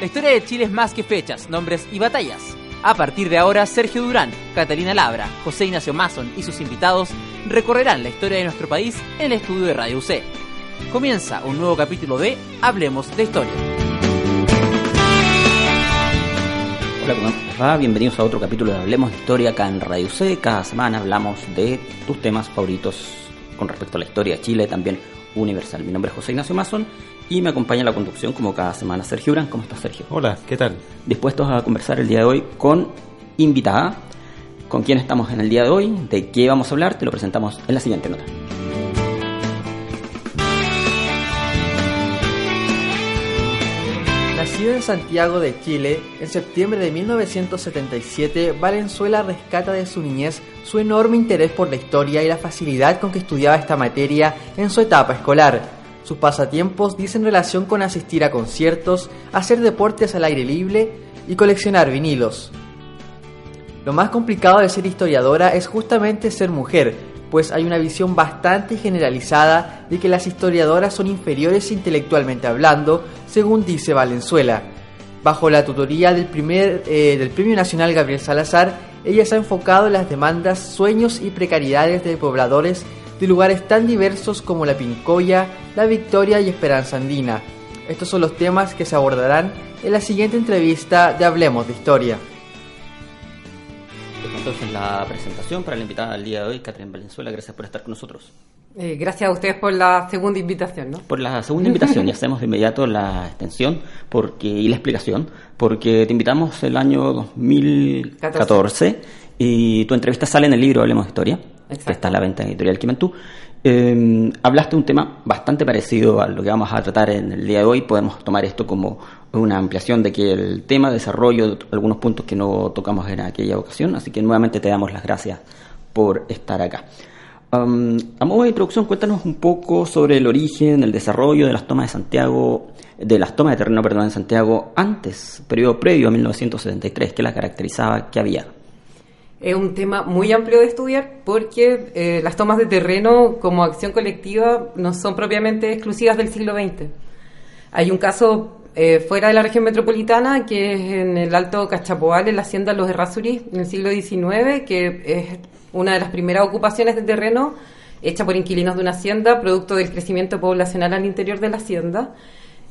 La historia de Chile es más que fechas, nombres y batallas. A partir de ahora, Sergio Durán, Catalina Labra, José Ignacio Mason y sus invitados recorrerán la historia de nuestro país en el estudio de Radio UC. Comienza un nuevo capítulo de Hablemos de Historia. Hola, ¿cómo va? Bienvenidos a otro capítulo de Hablemos de Historia acá en Radio C. Cada semana hablamos de tus temas favoritos con respecto a la historia de Chile, también universal. Mi nombre es José Ignacio Mason y me acompaña en la conducción como cada semana Sergio Urán. ¿Cómo estás, Sergio? Hola, ¿qué tal? Dispuestos a conversar el día de hoy con invitada. ¿Con quién estamos en el día de hoy? ¿De qué vamos a hablar? Te lo presentamos en la siguiente nota. Nacido en Santiago de Chile, en septiembre de 1977, Valenzuela rescata de su niñez su enorme interés por la historia y la facilidad con que estudiaba esta materia en su etapa escolar. Sus pasatiempos dicen relación con asistir a conciertos, hacer deportes al aire libre y coleccionar vinilos. Lo más complicado de ser historiadora es justamente ser mujer, pues hay una visión bastante generalizada de que las historiadoras son inferiores intelectualmente hablando, según dice Valenzuela. Bajo la tutoría del, primer, eh, del Premio Nacional Gabriel Salazar, ella se ha enfocado en las demandas, sueños y precariedades de pobladores de lugares tan diversos como la Pincoya, la Victoria y Esperanza Andina. Estos son los temas que se abordarán en la siguiente entrevista de Hablemos de Historia entonces la presentación para la invitada del día de hoy, Catherine Valenzuela. Gracias por estar con nosotros. Eh, gracias a ustedes por la segunda invitación, ¿no? Por la segunda invitación y hacemos de inmediato la extensión porque, y la explicación, porque te invitamos el año 2014 y tu entrevista sale en el libro Hablemos de Historia, Exacto. que está la venta en Editorial Quimentú. Eh, hablaste un tema bastante parecido a lo que vamos a tratar en el día de hoy. Podemos tomar esto como una ampliación de que el tema de desarrollo, algunos puntos que no tocamos en aquella ocasión. Así que nuevamente te damos las gracias por estar acá. Um, a modo de introducción, cuéntanos un poco sobre el origen, el desarrollo de las tomas de Santiago, de las tomas de terreno, perdón, en Santiago antes, periodo previo a 1973, ¿qué la caracterizaba? ¿Qué había? Es un tema muy amplio de estudiar porque eh, las tomas de terreno como acción colectiva no son propiamente exclusivas del siglo XX. Hay un caso eh, fuera de la región metropolitana que es en el Alto Cachapoal, en la hacienda Los Errázuriz, en el siglo XIX, que es una de las primeras ocupaciones de terreno hecha por inquilinos de una hacienda, producto del crecimiento poblacional al interior de la hacienda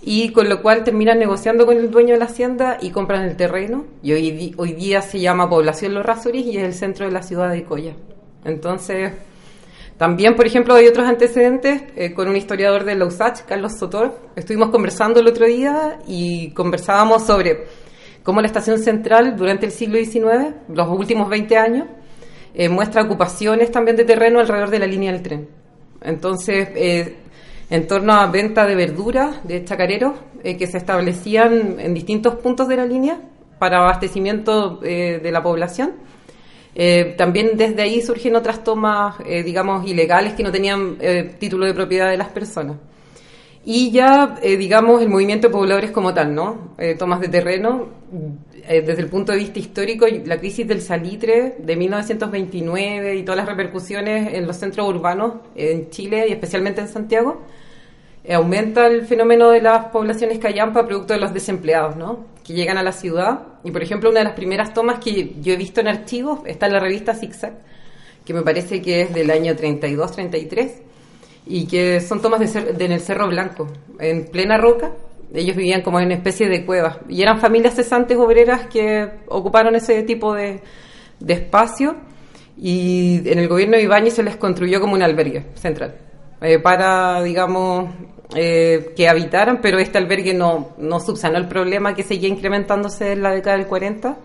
y con lo cual terminan negociando con el dueño de la hacienda y compran el terreno y hoy, hoy día se llama Población Los Rasuris y es el centro de la ciudad de Coya. Entonces, también, por ejemplo, hay otros antecedentes eh, con un historiador de Lausach, Carlos Sotor. Estuvimos conversando el otro día y conversábamos sobre cómo la estación central durante el siglo XIX, los últimos 20 años, eh, muestra ocupaciones también de terreno alrededor de la línea del tren. Entonces, eh, en torno a venta de verduras, de chacareros, eh, que se establecían en distintos puntos de la línea para abastecimiento eh, de la población. Eh, también desde ahí surgen otras tomas, digamos, ilegales que no tenían título de propiedad de las personas. Y ya, digamos, el movimiento de pobladores como tal, ¿no? tomas de terreno, desde el punto de vista histórico, la crisis del salitre de 1929 y todas las repercusiones en los centros urbanos en Chile y especialmente en Santiago, eh, aumenta el fenómeno de las poblaciones callampa producto de los desempleados, ¿no? Que llegan a la ciudad. Y, por ejemplo, una de las primeras tomas que yo he visto en archivos está en la revista Zigzag, que me parece que es del año 32-33, y que son tomas de, en el Cerro Blanco, en plena roca. Ellos vivían como en una especie de cuevas. Y eran familias cesantes obreras que ocuparon ese tipo de, espacio. Y en el gobierno de Ibáñez se les construyó como un albergue central. Eh, para, digamos, eh, que habitaran, pero este albergue no, no subsanó el problema que seguía incrementándose en la década del 40.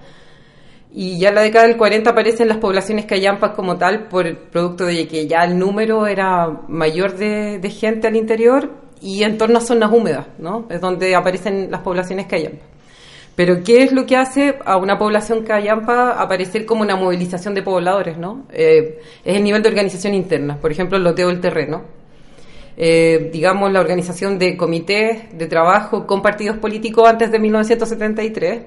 Y ya en la década del 40 aparecen las poblaciones callampas como tal, por el producto de que ya el número era mayor de, gente al interior y en torno a zonas húmedas, ¿no? Es donde aparecen las poblaciones callampas. Pero ¿qué es lo que hace a una población callampa aparecer como una movilización de pobladores, ¿no? Eh, es el nivel de organización interna, por ejemplo, el loteo del terreno eh, digamos, la organización de comités de trabajo con partidos políticos antes de 1973.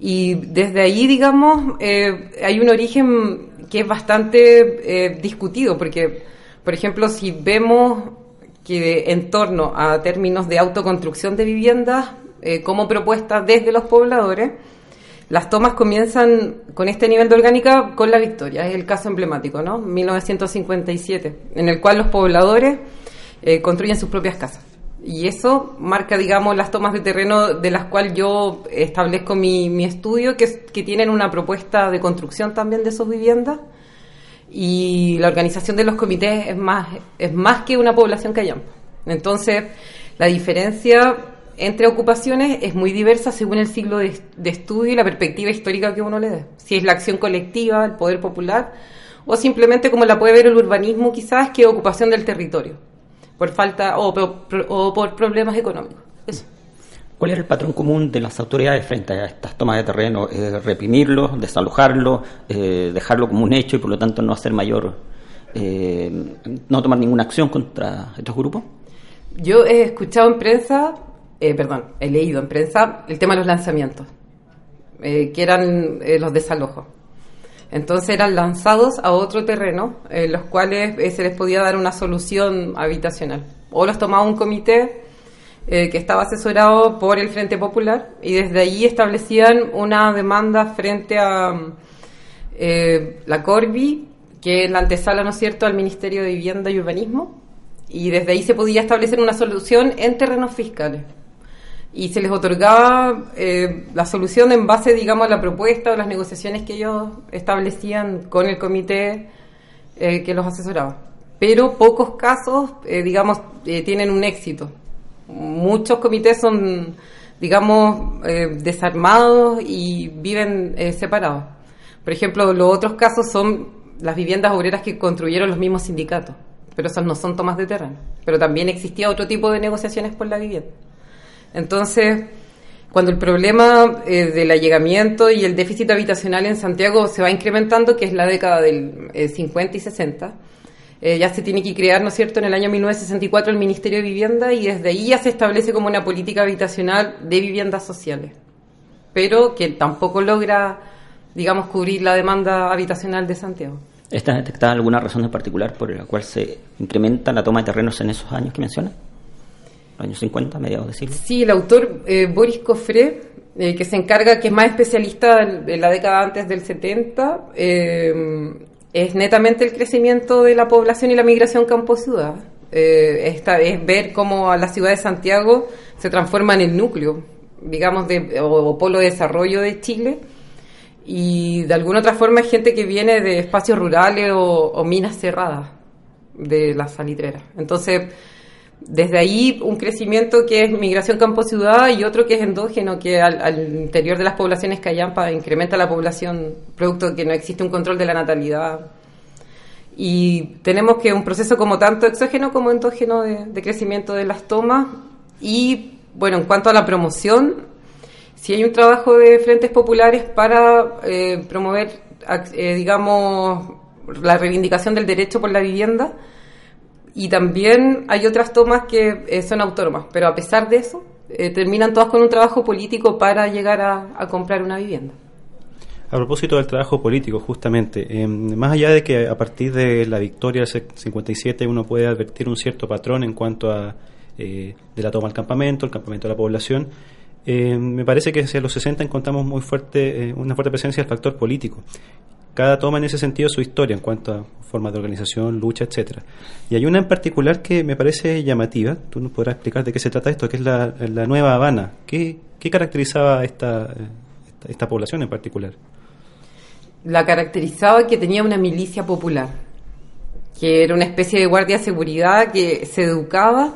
Y desde ahí, digamos, eh, hay un origen que es bastante eh, discutido, porque, por ejemplo, si vemos que en torno a términos de autoconstrucción de viviendas, como propuesta desde los pobladores. Las tomas comienzan con este nivel de orgánica con la victoria, es el caso emblemático, ¿no? 1957, en el cual los pobladores eh, construyen sus propias casas. Y eso marca, digamos, las tomas de terreno de las cuales yo establezco mi, mi estudio, que, que tienen una propuesta de construcción también de sus viviendas. Y la organización de los comités es más, es más que una población que callampa. Entonces, la diferencia entre ocupaciones es muy diversa según el siglo de, estudio y la perspectiva histórica que uno le dé. Si es la acción colectiva, el poder popular, o simplemente como la puede ver el urbanismo quizás, que es ocupación del territorio, por falta o, por problemas económicos. ¿Cuál era el patrón común de las autoridades frente a estas tomas de terreno? Eh, reprimirlo, desalojarlo, eh, dejarlo como un hecho y por lo tanto no hacer mayor, eh, no tomar ninguna acción contra estos grupos? Yo he escuchado en prensa eh, perdón, he leído en prensa el tema de los lanzamientos, eh, que eran los desalojos. Entonces eran lanzados a otro terreno, en los cuales se les podía dar una solución habitacional. O los tomaba un comité que estaba asesorado por el Frente Popular y desde allí establecían una demanda frente a la Corbi, que es la antesala, ¿no es cierto?, al Ministerio de Vivienda y Urbanismo, y desde ahí se podía establecer una solución en terrenos fiscales y se les otorgaba eh, la solución en base, digamos, a la propuesta o las negociaciones que ellos establecían con el comité eh, que los asesoraba. Pero pocos casos, eh, digamos, tienen un éxito. Muchos comités son, digamos, desarmados y viven separados. Por ejemplo, los otros casos son las viviendas obreras que construyeron los mismos sindicatos, pero esas no son tomas de terreno. Pero también existía otro tipo de negociaciones por la vivienda. Entonces, cuando el problema eh, del allegamiento y el déficit habitacional en Santiago se va incrementando, que es la década del 50 eh, y 60, eh, ya se tiene que crear, ¿no es cierto?, en el año 1964 el Ministerio de Vivienda y desde ahí ya se establece como una política habitacional de viviendas sociales, pero que tampoco logra, digamos, cubrir la demanda habitacional de Santiago. ¿Está detectada alguna razón en particular por la cual se incrementa la toma de terrenos en esos años que menciona? Años 50, mediados de siglo. Sí, el autor eh, Boris Cofré, eh, que se encarga, que es más especialista de la década antes del 70, eh, es netamente el crecimiento de la población y la migración campo-ciudad. esta es ver cómo la ciudad de Santiago se transforma en el núcleo, digamos, de, o, polo de desarrollo de Chile. Y de alguna otra forma es gente que viene de espacios rurales o, o minas cerradas de las salitreras. Entonces, desde ahí un crecimiento que es migración campo-ciudad y otro que es endógeno, que al, interior de las poblaciones callampa incrementa la población, producto de que no existe un control de la natalidad. Y tenemos que un proceso como tanto exógeno como endógeno de, crecimiento de las tomas. Y bueno, en cuanto a la promoción, si hay un trabajo de frentes populares para eh, promover, eh, digamos, la reivindicación del derecho por la vivienda, y también hay otras tomas que eh, son autónomas, pero a pesar de eso, eh, terminan todas con un trabajo político para llegar a, comprar una vivienda. A propósito del trabajo político, justamente, eh, más allá de que a partir de la victoria del 57 uno puede advertir un cierto patrón en cuanto a de la toma del campamento, el campamento de la población, me parece que hacia los 60 encontramos muy fuerte, una fuerte presencia del factor político cada toma en ese sentido su historia en cuanto a formas de organización, lucha, etcétera. Y hay una en particular que me parece llamativa, tú nos podrás explicar de qué se trata esto, que es la, Nueva Habana. ¿Qué, caracterizaba esta, esta, población en particular? La caracterizaba que tenía una milicia popular, que era una especie de guardia de seguridad que se educaba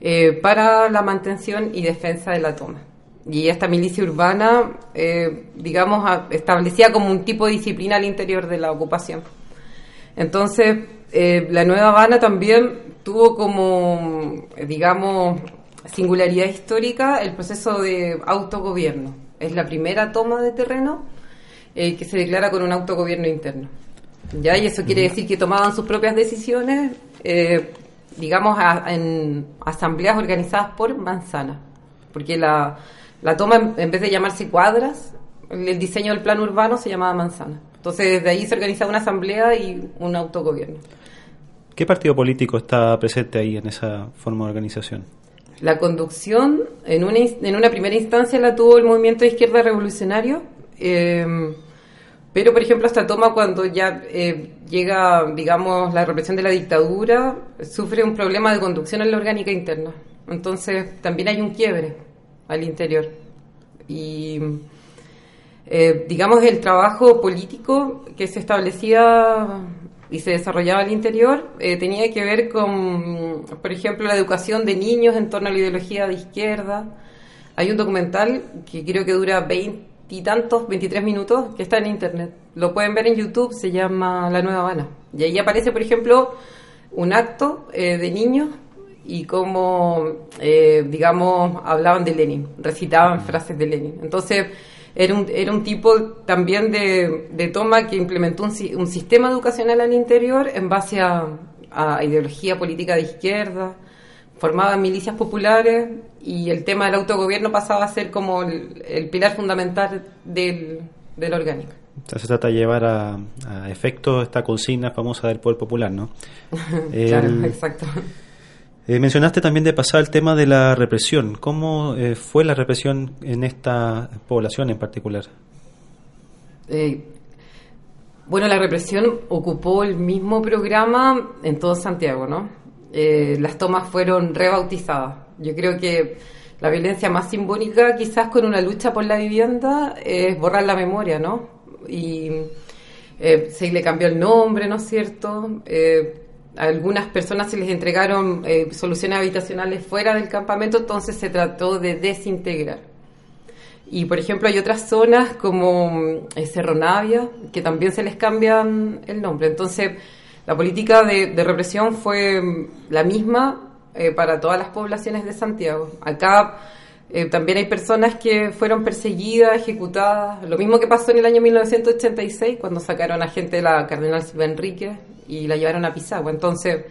eh, para la mantención y defensa de la toma y esta milicia urbana, eh, digamos, establecía como un tipo de disciplina al interior de la ocupación. Entonces, eh, la Nueva Habana también tuvo como, digamos, singularidad histórica el proceso de autogobierno. Es la primera toma de terreno eh, que se declara con un autogobierno interno. ¿Ya? Y eso quiere decir que tomaban sus propias decisiones, digamos, en asambleas organizadas por manzana. Porque la, la toma, en vez de llamarse cuadras, el diseño del plan urbano se llamaba manzana. Entonces, desde ahí se organizaba una asamblea y un autogobierno. ¿Qué partido político está presente ahí en esa forma de organización? la conducción en una, en una primera instancia la tuvo el movimiento de izquierda revolucionario, em, pero por ejemplo esta toma cuando ya eh, llega, digamos, la represión de la dictadura, sufre un problema de conducción en la orgánica interna. Entonces también hay un quiebre al interior. Y eh, digamos el trabajo político que se establecía y se desarrollaba al interior eh, tenía que ver con, por ejemplo, la educación de niños en torno a la ideología de izquierda. Hay un documental que creo que dura veintitantos, veintitrés minutos, que está en internet. Lo pueden ver en YouTube, se llama La Nueva Habana. Y ahí aparece, por ejemplo, un acto eh, de niños y cómo, eh, digamos, hablaban de Lenin, recitaban frases de Lenin. Entonces, era un, era un tipo también de, toma que implementó un, un, sistema educacional al interior en base a, ideología política de izquierda, formaba milicias populares y el tema del autogobierno pasaba a ser como el, pilar fundamental del, del orgánico. se trata de llevar a, efecto esta consigna famosa del poder popular, ¿no? claro, exacto. Eh, mencionaste también de pasar el tema de la represión. ¿Cómo eh, fue la represión en esta población en particular? Eh, bueno, la represión ocupó el mismo programa en todo Santiago, ¿no? las tomas fueron rebautizadas. Yo creo que la violencia más simbólica, quizás con una lucha por la vivienda, es borrar la memoria, ¿no? Y se le cambió el nombre, ¿no es cierto? Algunas personas se les entregaron eh, soluciones habitacionales fuera del campamento, entonces se trató de desintegrar. Y por ejemplo hay otras zonas como eh, Cerro Navia, que también se les cambian el nombre. Entonces la política de, represión fue mm, la misma eh, para todas las poblaciones de Santiago. Acá también hay personas que fueron perseguidas, ejecutadas, lo mismo que pasó en el año 1986 cuando sacaron a gente de la Cardenal Silva Enrique y la llevaron a Pisagua. Entonces,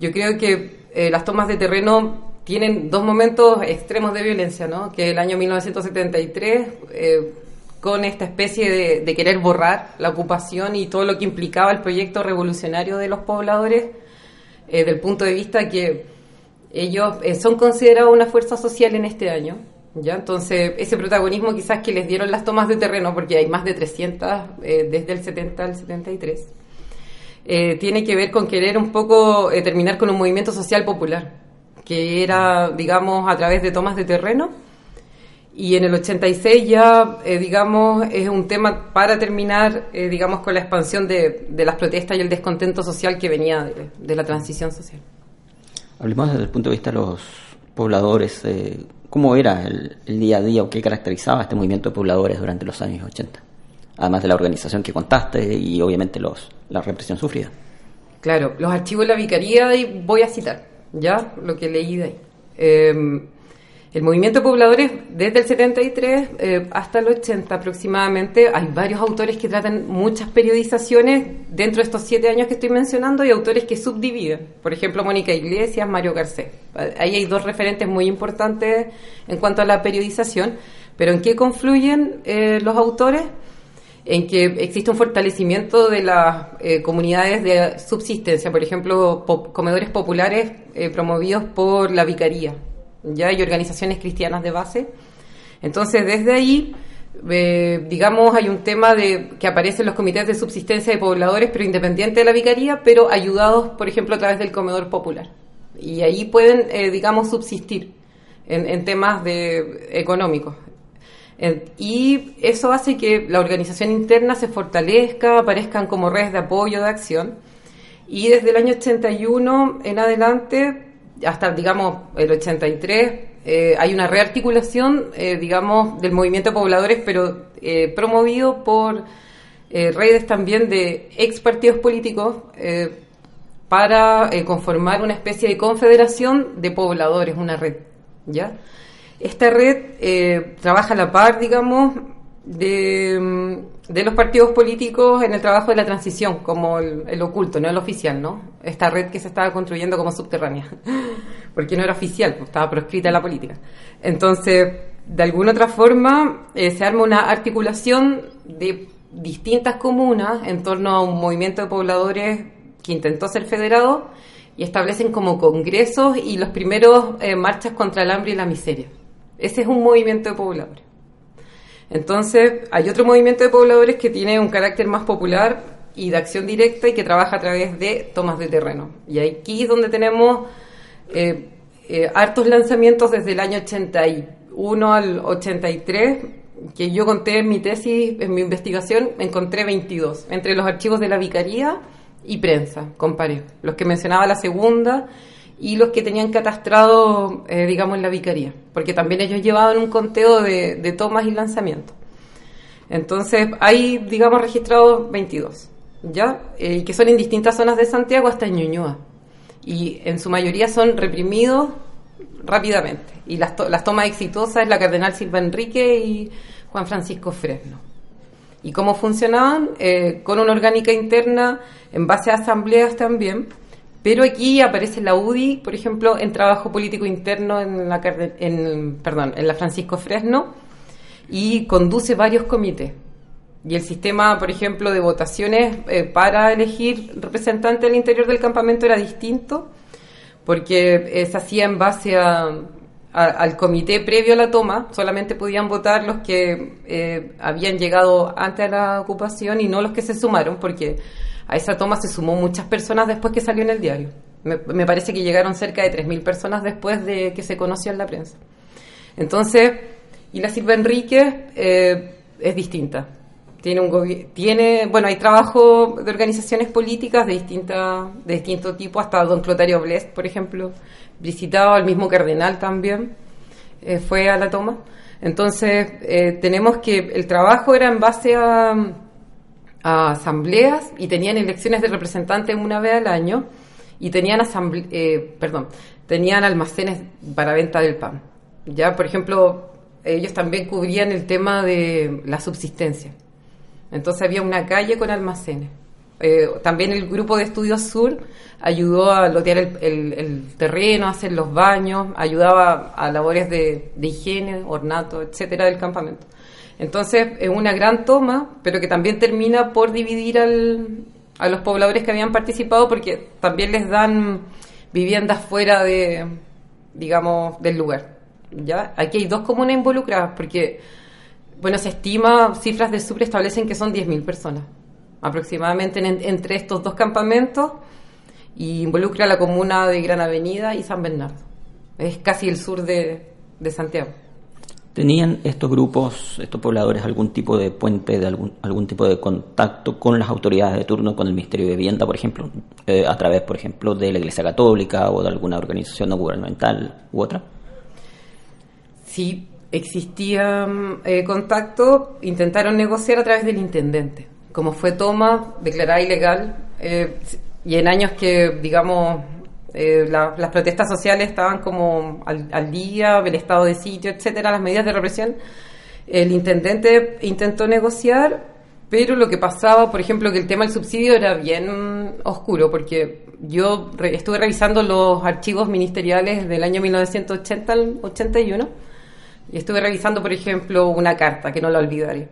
yo creo que eh, las tomas de terreno tienen dos momentos extremos de violencia, ¿no? Que el año 1973, eh, con esta especie de, querer borrar la ocupación y todo lo que implicaba el proyecto revolucionario de los pobladores, eh, del punto de vista que ellos son considerados una fuerza social en este año, ¿ya? Entonces, ese protagonismo quizás que les dieron las tomas de terreno, porque hay más de 300 desde el 70 al 73, eh, tiene que ver con querer un poco eh, terminar con un movimiento social popular, que era, digamos, a través de tomas de terreno. Y en el 86 ya, eh, digamos, es un tema para terminar, digamos, con la expansión de, las protestas y el descontento social que venía de, la transición social. Hablemos desde el punto de vista de los pobladores. ¿Cómo era el, el, día a día o qué caracterizaba este movimiento de pobladores durante los años 80? además de la organización que contaste y obviamente los, la represión sufrida. Claro, los archivos de la vicaría, y voy a citar, ¿ya? Lo que leí de ahí. Em, el movimiento de pobladores, desde el 73 eh, hasta el 80 aproximadamente, hay varios autores que tratan muchas periodizaciones dentro de estos siete años que estoy mencionando y autores que subdividen. Por ejemplo, Mónica Iglesias, Mario Garcés. Ahí hay dos referentes muy importantes en cuanto a la periodización. Pero ¿en qué confluyen eh, los autores? En que existe un fortalecimiento de las eh, comunidades de subsistencia, por ejemplo, comedores populares eh, promovidos por la vicaría, ya y organizaciones cristianas de base. Entonces, desde ahí, eh, digamos, hay un tema de que aparecen los comités de subsistencia de pobladores, pero independiente de la vicaría, pero ayudados, por ejemplo, a través del comedor popular. Y ahí pueden, digamos, subsistir en, en temas de económicos. Y eso hace que la organización interna se fortalezca, aparezcan como redes de apoyo, de acción. Y desde el año 81 en adelante, hasta digamos el 83, eh, hay una rearticulación, eh, digamos, del movimiento de pobladores, pero eh, promovido por redes también de ex partidos políticos para conformar una especie de confederación de pobladores, una red, ¿ya? Esta red eh, trabaja a la par, digamos, de, los partidos políticos en el trabajo de la transición, como el, oculto, no el oficial, ¿no? Esta red que se estaba construyendo como subterránea, porque no era oficial, pues, estaba proscrita la política. Entonces, de alguna otra forma, eh, se arma una articulación de distintas comunas en torno a un movimiento de pobladores que intentó ser federado y establecen como congresos y los primeros eh, marchas contra el hambre y la miseria. Ese es un movimiento de pobladores. Entonces, hay otro movimiento de pobladores que tiene un carácter más popular y de acción directa y que trabaja a través de tomas de terreno. Y aquí es donde tenemos eh, eh, hartos lanzamientos desde el año 81 al 83, que yo conté en mi tesis, en mi investigación, encontré 22, entre los archivos de la Vicaría y prensa, comparé, los que mencionaba la segunda y los que tenían catastrado, eh, digamos, en la Vicaría, porque también ellos llevaban un conteo de, tomas y lanzamientos. Entonces, hay, digamos, registrados 22, ¿ya? Eh, que son en distintas zonas de Santiago hasta en Ñuñoa. Y en su mayoría son reprimidos rápidamente. Y las, las tomas exitosas es la Cardenal Silva Enrique y Juan Francisco Fresno. ¿Y cómo funcionaban? Eh, con una orgánica interna en base a asambleas también. Pero aquí aparece la UDI, por ejemplo, en trabajo político interno en la, en, en la Francisco Fresno y conduce varios comités. Y el sistema, por ejemplo, de votaciones eh, para elegir representante al interior del campamento era distinto, porque eh, se hacía en base al comité previo a la toma, solamente podían votar los que eh, habían llegado antes a la ocupación y no los que se sumaron, porque a esa toma se sumó muchas personas después que salió en el diario. Me, parece que llegaron cerca de 3.000 personas después de que se conoció en la prensa. Entonces, y la Silva Enrique es distinta tiene bueno hay trabajo de organizaciones políticas de distinta de distinto tipo hasta don Clotario Blest por ejemplo visitaba al mismo cardenal también eh, fue a la toma entonces eh, tenemos que el trabajo era en base a, asambleas y tenían elecciones de representantes una vez al año y tenían asamble eh, perdón tenían almacenes para venta del pan ya por ejemplo ellos también cubrían el tema de la subsistencia entonces había una calle con almacenes. Eh, también el grupo de estudios sur ayudó a lotear el, terreno, a hacer los baños, ayudaba a labores de, higiene, ornato, etcétera, del campamento. Entonces es una gran toma, pero que también termina por dividir a los pobladores que habían participado, porque también les dan viviendas fuera de, digamos, del lugar. ¿ya? Aquí hay dos comunas involucradas, porque bueno, se estima, cifras de SUPRE establecen que son 10.000 personas aproximadamente entre estos dos campamentos y involucra la comuna de Gran Avenida y San Bernardo. Es casi el sur de, Santiago. ¿Tenían estos grupos, estos pobladores, algún tipo de puente, de algún, algún tipo de contacto con las autoridades de turno, con el Ministerio de Vivienda, por ejemplo, eh, a través, por ejemplo, de la Iglesia Católica o de alguna organización no gubernamental u otra? Sí, existía eh, contacto, intentaron negociar a través del intendente. Como fue toma, declarada ilegal, eh, y en años que, digamos, eh, las protestas sociales estaban como al, día, el estado de sitio, etcétera, las medidas de represión, el intendente intentó negociar, pero lo que pasaba, por ejemplo, que el tema del subsidio era bien oscuro, porque yo estuve revisando los archivos ministeriales del año 1980 al 81 y estuve revisando, por ejemplo, una carta, que no la olvidaré,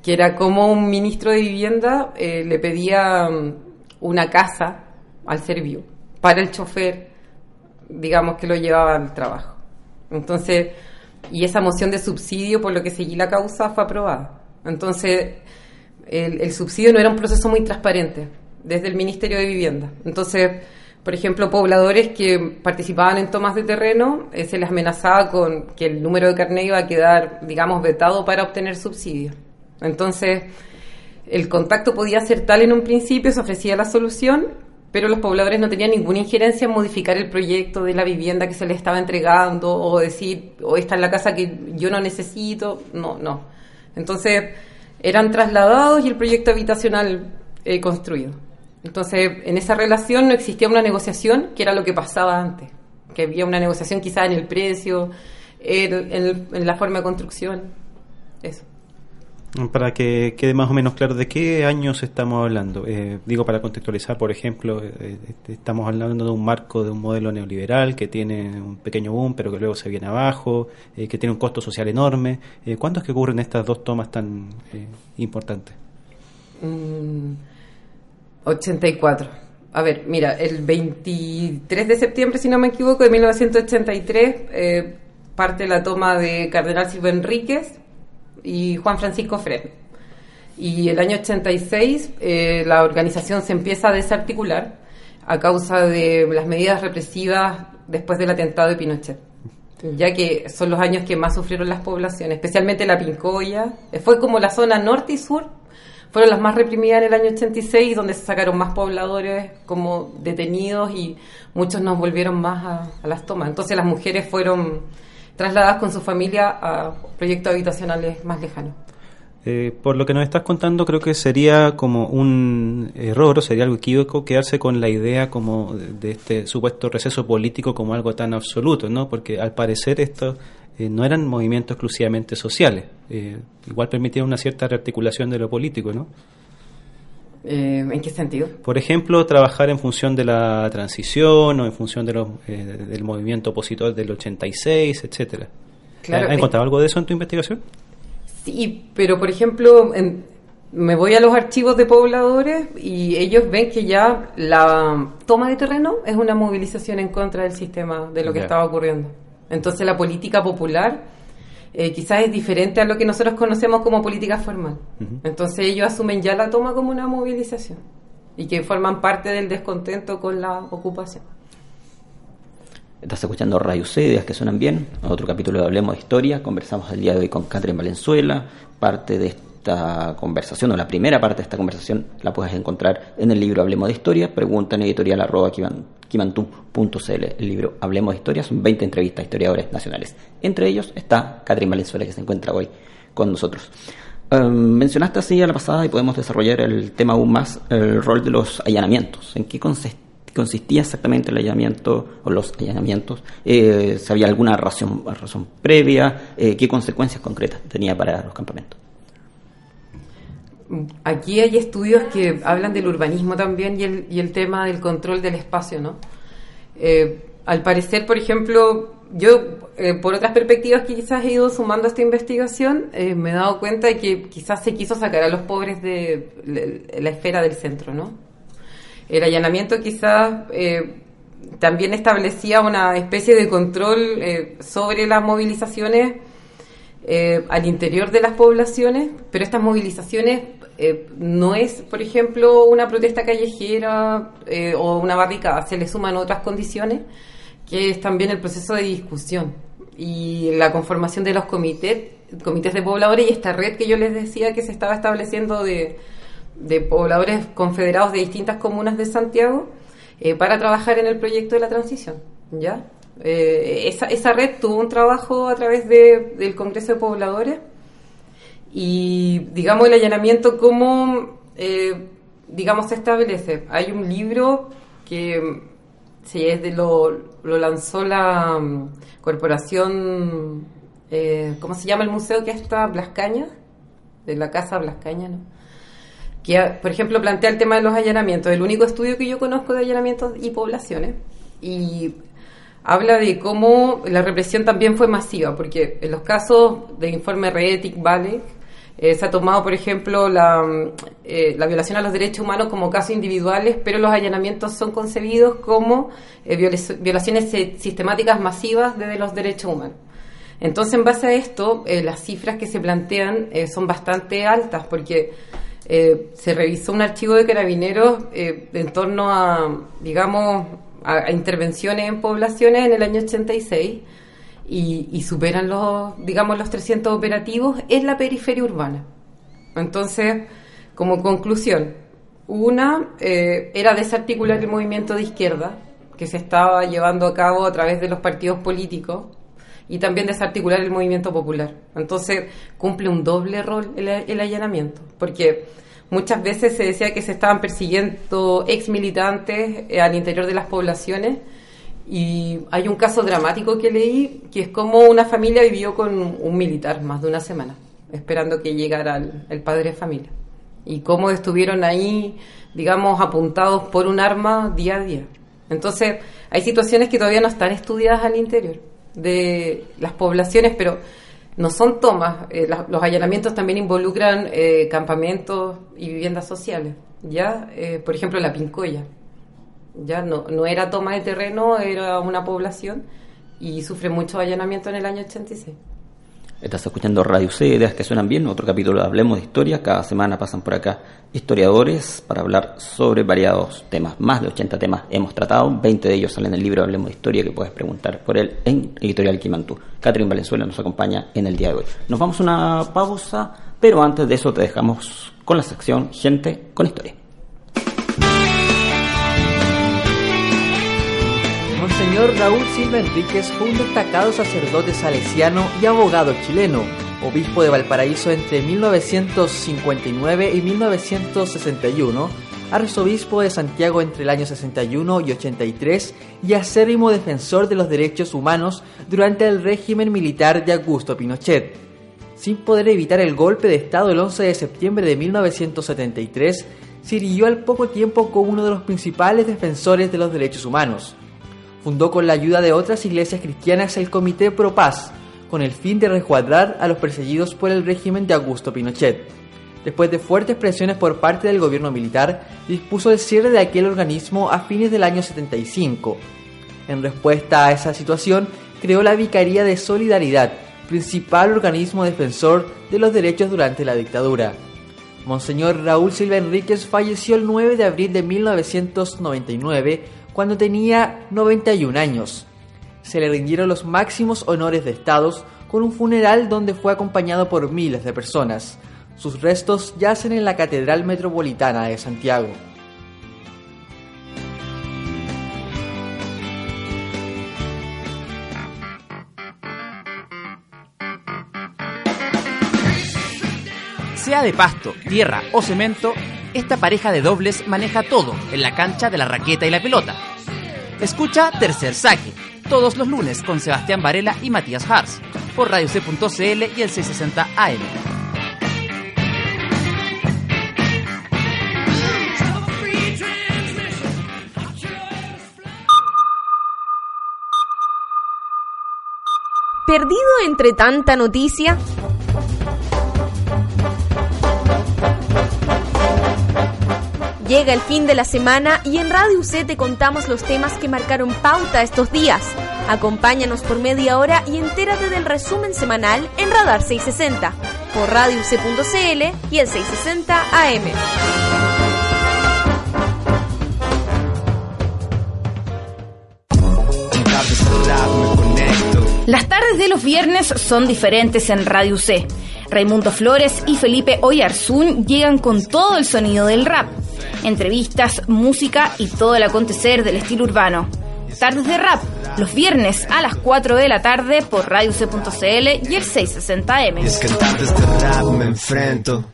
que era como un ministro de vivienda eh, le pedía mm, una casa al servicio para el chofer, digamos, que lo llevaba al trabajo. Entonces, y esa moción de subsidio, por lo que seguí la causa, fue aprobada. Entonces, el, el subsidio no era un proceso muy transparente desde el Ministerio de Vivienda. Entonces, por ejemplo, pobladores que participaban en tomas de terreno, eh, se les amenazaba con que el número de carnet iba a quedar, digamos, vetado para obtener subsidios. Entonces, el contacto podía ser tal en un principio, se ofrecía la solución, pero los pobladores no tenían ninguna injerencia en modificar el proyecto de la vivienda que se les estaba entregando o decir, o esta es la casa que yo no necesito. No, no. Entonces, eran trasladados y el proyecto habitacional eh, construido. Entonces, en esa relación no existía una negociación, que era lo que pasaba antes, que había una negociación quizá en el precio, en, la forma de construcción, eso. Para que quede más o menos claro de qué años estamos hablando. Eh, digo, para contextualizar, por ejemplo, eh, este, estamos hablando de un marco de un modelo neoliberal que tiene un pequeño boom, pero que luego se viene abajo, eh, que tiene un costo social enorme. ¿Cuándo es que ocurren estas dos tomas tan importantes? Mm, 84. A ver, mira, el 23 de septiembre, si no me equivoco, de 1983, eh, parte la toma de Cardenal Silva Enríquez y Juan Francisco Fred. Y el año 86 eh, la organización se empieza a desarticular a causa de las medidas represivas después del atentado de Pinochet ya que son los años que más sufrieron las poblaciones, especialmente la Pincoya. Fue como la zona norte y sur, fueron las más reprimidas en el año 86, donde se sacaron más pobladores como detenidos y muchos nos volvieron más a, las tomas. Entonces las mujeres fueron trasladadas con su familia a proyectos habitacionales más lejanos. Eh, por lo que nos estás contando, creo que sería como un error o sería algo equívoco quedarse con la idea como de este supuesto receso político como algo tan absoluto, ¿no? Porque al parecer estos eh, no eran movimientos exclusivamente sociales, eh, igual permitían una cierta rearticulación de lo político, ¿no? ¿En qué sentido? Por ejemplo, trabajar en función de la transición o en función de los, del movimiento opositor del 86, etcétera. Claro, ¿Has encontrado algo de eso en tu investigación? Sí, pero por ejemplo, me voy a los archivos de pobladores y ellos ven que ya la toma de terreno es una movilización en contra del sistema, de lo que estaba ocurriendo. Entonces la política popular eh, quizás es diferente a lo que nosotros conocemos como política formal. Entonces ellos asumen ya la toma como una movilización y que forman parte del descontento con la ocupación. Estás escuchando Radio C, Ideas que suenan bien, otro capítulo de Hablemos de Historia. Conversamos el día de hoy con Catherine Valenzuela. Parte de esta conversación, o la primera parte de esta conversación, la puedes encontrar en el libro Hablemos de Historia. Pregunta en editorial arroba kimantú.cl. El libro Hablemos de Historia son 20 entrevistas a historiadores nacionales. Entre ellos está Catherine Valenzuela, que se encuentra hoy con nosotros. Em, mencionaste así a la pasada y podemos desarrollar el tema aún más, el rol de los allanamientos. ¿En qué consistía exactamente el allanamiento o los allanamientos, eh, si había alguna razón, razón previa, eh, qué consecuencias concretas tenía para los campamentos. Aquí hay estudios que hablan del urbanismo también y el, y el tema del control del espacio, ¿no? Eh, al parecer, por ejemplo, yo por otras perspectivas que quizás he ido sumando a esta investigación, me he dado cuenta de que quizás se quiso sacar a los pobres de la esfera del centro, ¿no? El allanamiento quizás eh, también establecía una especie de control eh, sobre las movilizaciones eh, al interior de las poblaciones, pero estas movilizaciones no es, por ejemplo, una protesta callejera o una barricada, se le suman otras condiciones, que es también el proceso de discusión y la conformación de los comités, comités de pobladores y esta red que yo les decía que se estaba estableciendo de pobladores confederados de distintas comunas de Santiago eh, para trabajar en el proyecto de la transición. ¿ya? Eh, esa, red tuvo un trabajo a través de, del Congreso de Pobladores y, digamos, el allanamiento, ¿cómo, eh, digamos, se establece? Hay un libro que sí, es de lo, lo lanzó la mm, corporación, ¿cómo se llama el museo que está? Blascaña, de la Casa Blascaña, ¿no? que, por ejemplo, plantea el tema de los allanamientos, el único estudio que yo conozco de allanamientos y poblaciones, y habla de cómo la represión también fue masiva, porque en los casos de informe Reetic, Vale, eh, se ha tomado, por ejemplo, la, eh, la, violación a los derechos humanos como casos individuales, pero los allanamientos son concebidos como eh, violaciones sistemáticas masivas de los derechos humanos. Entonces, en base a esto, las cifras que se plantean son bastante altas, porque eh, se revisó un archivo de carabineros eh, en torno a, digamos, a, intervenciones en poblaciones en el año 86 y, y, superan los, digamos, los 300 operativos en la periferia urbana. Entonces, como conclusión, una eh, era desarticular el movimiento de izquierda que se estaba llevando a cabo a través de los partidos políticos y también desarticular el movimiento popular. Entonces cumple un doble rol el, allanamiento, porque muchas veces se decía que se estaban persiguiendo ex militantes eh, al interior de las poblaciones y hay un caso dramático que leí que es como una familia vivió con un militar más de una semana esperando que llegara el, padre de familia y cómo estuvieron ahí digamos apuntados por un arma día a día entonces hay situaciones que todavía no están estudiadas al interior de las poblaciones, pero no son tomas. Eh, los allanamientos también involucran eh, campamentos y viviendas sociales. ¿ya? Eh, por ejemplo, la Pincoya. Ya no, no era toma de terreno, era una población y sufre mucho allanamiento en el año 86. Estás escuchando Radio C, ideas que suenan bien, otro capítulo de Hablemos de Historia. Cada semana pasan por acá historiadores para hablar sobre variados temas. Más de 80 temas hemos tratado, 20 de ellos salen en el libro Hablemos de Historia que puedes preguntar por él en Editorial Quimantú. Catherine Valenzuela nos acompaña en el día de hoy. Nos vamos a una pausa, pero antes de eso te dejamos con la sección Gente con Historia. Monseñor Raúl Silva Enríquez fue un destacado sacerdote salesiano y abogado chileno, obispo de Valparaíso entre 1959 y 1961, arzobispo de Santiago entre el año 61 y 83 y acérrimo defensor de los derechos humanos durante el régimen militar de Augusto Pinochet. Sin poder evitar el golpe de Estado el 11 de septiembre de 1973, sirvió al poco tiempo como uno de los principales defensores de los derechos humanos. Fundó con la ayuda de otras iglesias cristianas el Comité Pro Paz, con el fin de recuadrar a los perseguidos por el régimen de Augusto Pinochet. Después de fuertes presiones por parte del gobierno militar, dispuso el cierre de aquel organismo a fines del año 75. En respuesta a esa situación, creó la Vicaría de Solidaridad, principal organismo defensor de los derechos durante la dictadura. Monseñor Raúl Silva Enríquez falleció el 9 de abril de 1999 cuando tenía 91 años. Se le rindieron los máximos honores de estados con un funeral donde fue acompañado por miles de personas. Sus restos yacen en la Catedral Metropolitana de Santiago. Sea de pasto, tierra o cemento, esta pareja de dobles maneja todo en la cancha de la raqueta y la pelota. Escucha Tercer Saque, todos los lunes con Sebastián Varela y Matías Hars, por Radio C.cl y el 660 AM. ¿Perdido entre tanta noticia? Llega el fin de la semana y en Radio C te contamos los temas que marcaron pauta estos días. Acompáñanos por media hora y entérate del resumen semanal en Radar 660, por C.cl y el 660 AM. Las tardes de los viernes son diferentes en Radio C. Raimundo Flores y Felipe Oyarzún llegan con todo el sonido del rap entrevistas, música y todo el acontecer del estilo urbano. Tardes de Rap, los viernes a las 4 de la tarde por Radio C.cl y el 660M. Es que tardes de rap me enfrento.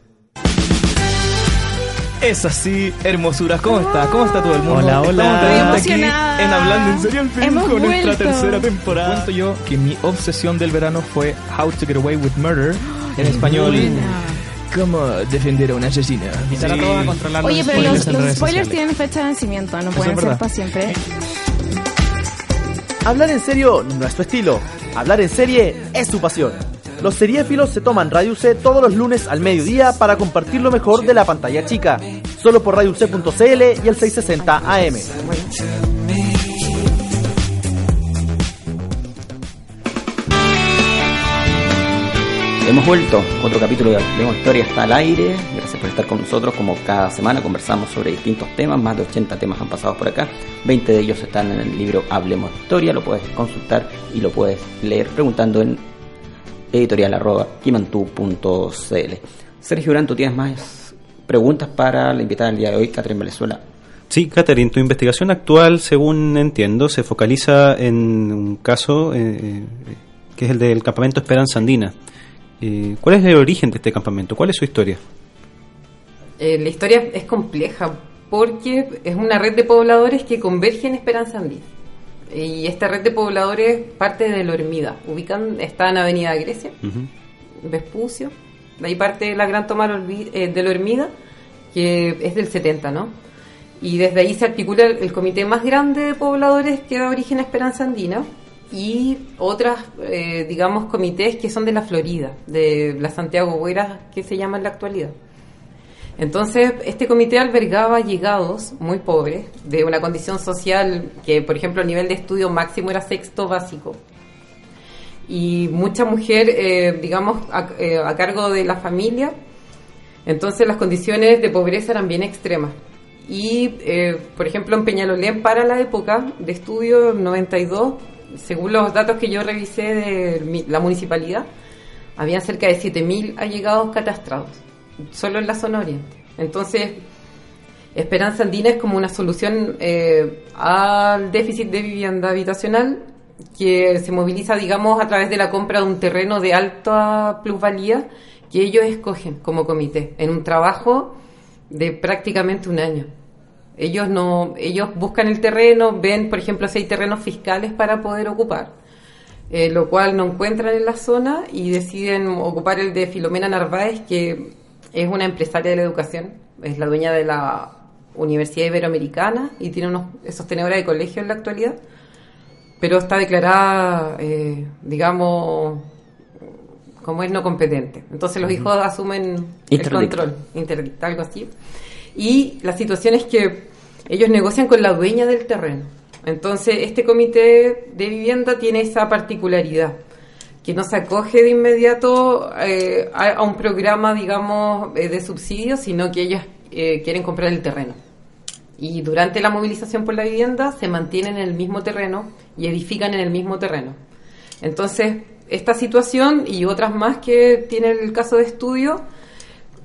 Es así, hermosura. ¿Cómo está? ¿Cómo está todo el mundo? Hola, hola. Estamos aquí en Hablando en Serio al fin con nuestra tercera temporada. Cuento yo que mi obsesión del verano fue How to Get Away with Murder en español cómo defender a una asesina. Oye, pero los, spoilers tienen fecha de vencimiento, no pueden ser para siempre. Hablar en serio no es tu estilo. Hablar en serie es tu pasión. Los seriéfilos se toman Radio C todos los lunes al mediodía para compartir lo mejor de la pantalla chica. Solo por radioc.cl y el 660 AM. Hemos vuelto, otro capítulo de Hablemos Historia está al aire. Gracias por estar con nosotros. Como cada semana conversamos sobre distintos temas, más de 80 temas han pasado por acá. 20 de ellos están en el libro Hablemos Historia. Lo puedes consultar y lo puedes leer preguntando en editorial.kimantú.cl. Sergio Durán, ¿tú tienes más preguntas para la invitada del día de hoy, Catherine Venezuela? Sí, Catherine, tu investigación actual, según entiendo, se focaliza en un caso eh, eh, que es el del campamento Esperanza Andina. Eh, ¿Cuál es el origen de este campamento? ¿Cuál es su historia? Eh, la historia es compleja porque es una red de pobladores que converge en Esperanza Andina. Y esta red de pobladores parte de la Hormida. Ubican, está en Avenida Grecia, Vespucio. De ahí parte la gran toma eh, de la Hormida, que es del 70, ¿no? Y desde ahí se articula el, el comité más grande de pobladores que da origen a Esperanza Andina, y otras, eh, digamos, comités que son de la Florida, de la Santiago Hueras, que se llama en la actualidad. Entonces, este comité albergaba llegados muy pobres, de una condición social que, por ejemplo, el nivel de estudio máximo era sexto básico. Y mucha mujer, eh, digamos, eh, a, cargo de la familia. Entonces, las condiciones de pobreza eran bien extremas. Y, eh, por ejemplo, en Peñalolén, para la época de estudio 92, según los datos que yo revisé de la municipalidad, había cerca de 7.000 allegados catastrados solo en la zona oriente. Entonces, Esperanza Andina es como una solución eh, al déficit de vivienda habitacional que se moviliza, digamos, a través de la compra de un terreno de alta plusvalía que ellos escogen como comité en un trabajo de prácticamente un año. Ellos no, ellos buscan el terreno, ven, por ejemplo, si hay terrenos fiscales para poder ocupar, eh, lo cual no encuentran en la zona y deciden ocupar el de Filomena Narváez, que es una empresaria de la educación, es la dueña de la Universidad Iberoamericana y tiene unos sostenedora de colegio en la actualidad, pero está declarada, eh, digamos, como es no competente. Entonces los hijos asumen el control, interdicto, algo así. Y la situación es que ellos negocian con la dueña del terreno. Entonces este comité de vivienda tiene esa particularidad que no se acoge de inmediato eh, a, un programa, digamos, eh, de subsidios, sino que ellos eh, quieren comprar el terreno. Y durante la movilización por la vivienda se mantienen en el mismo terreno y edifican en el mismo terreno. Entonces, esta situación y otras más que tiene el caso de estudio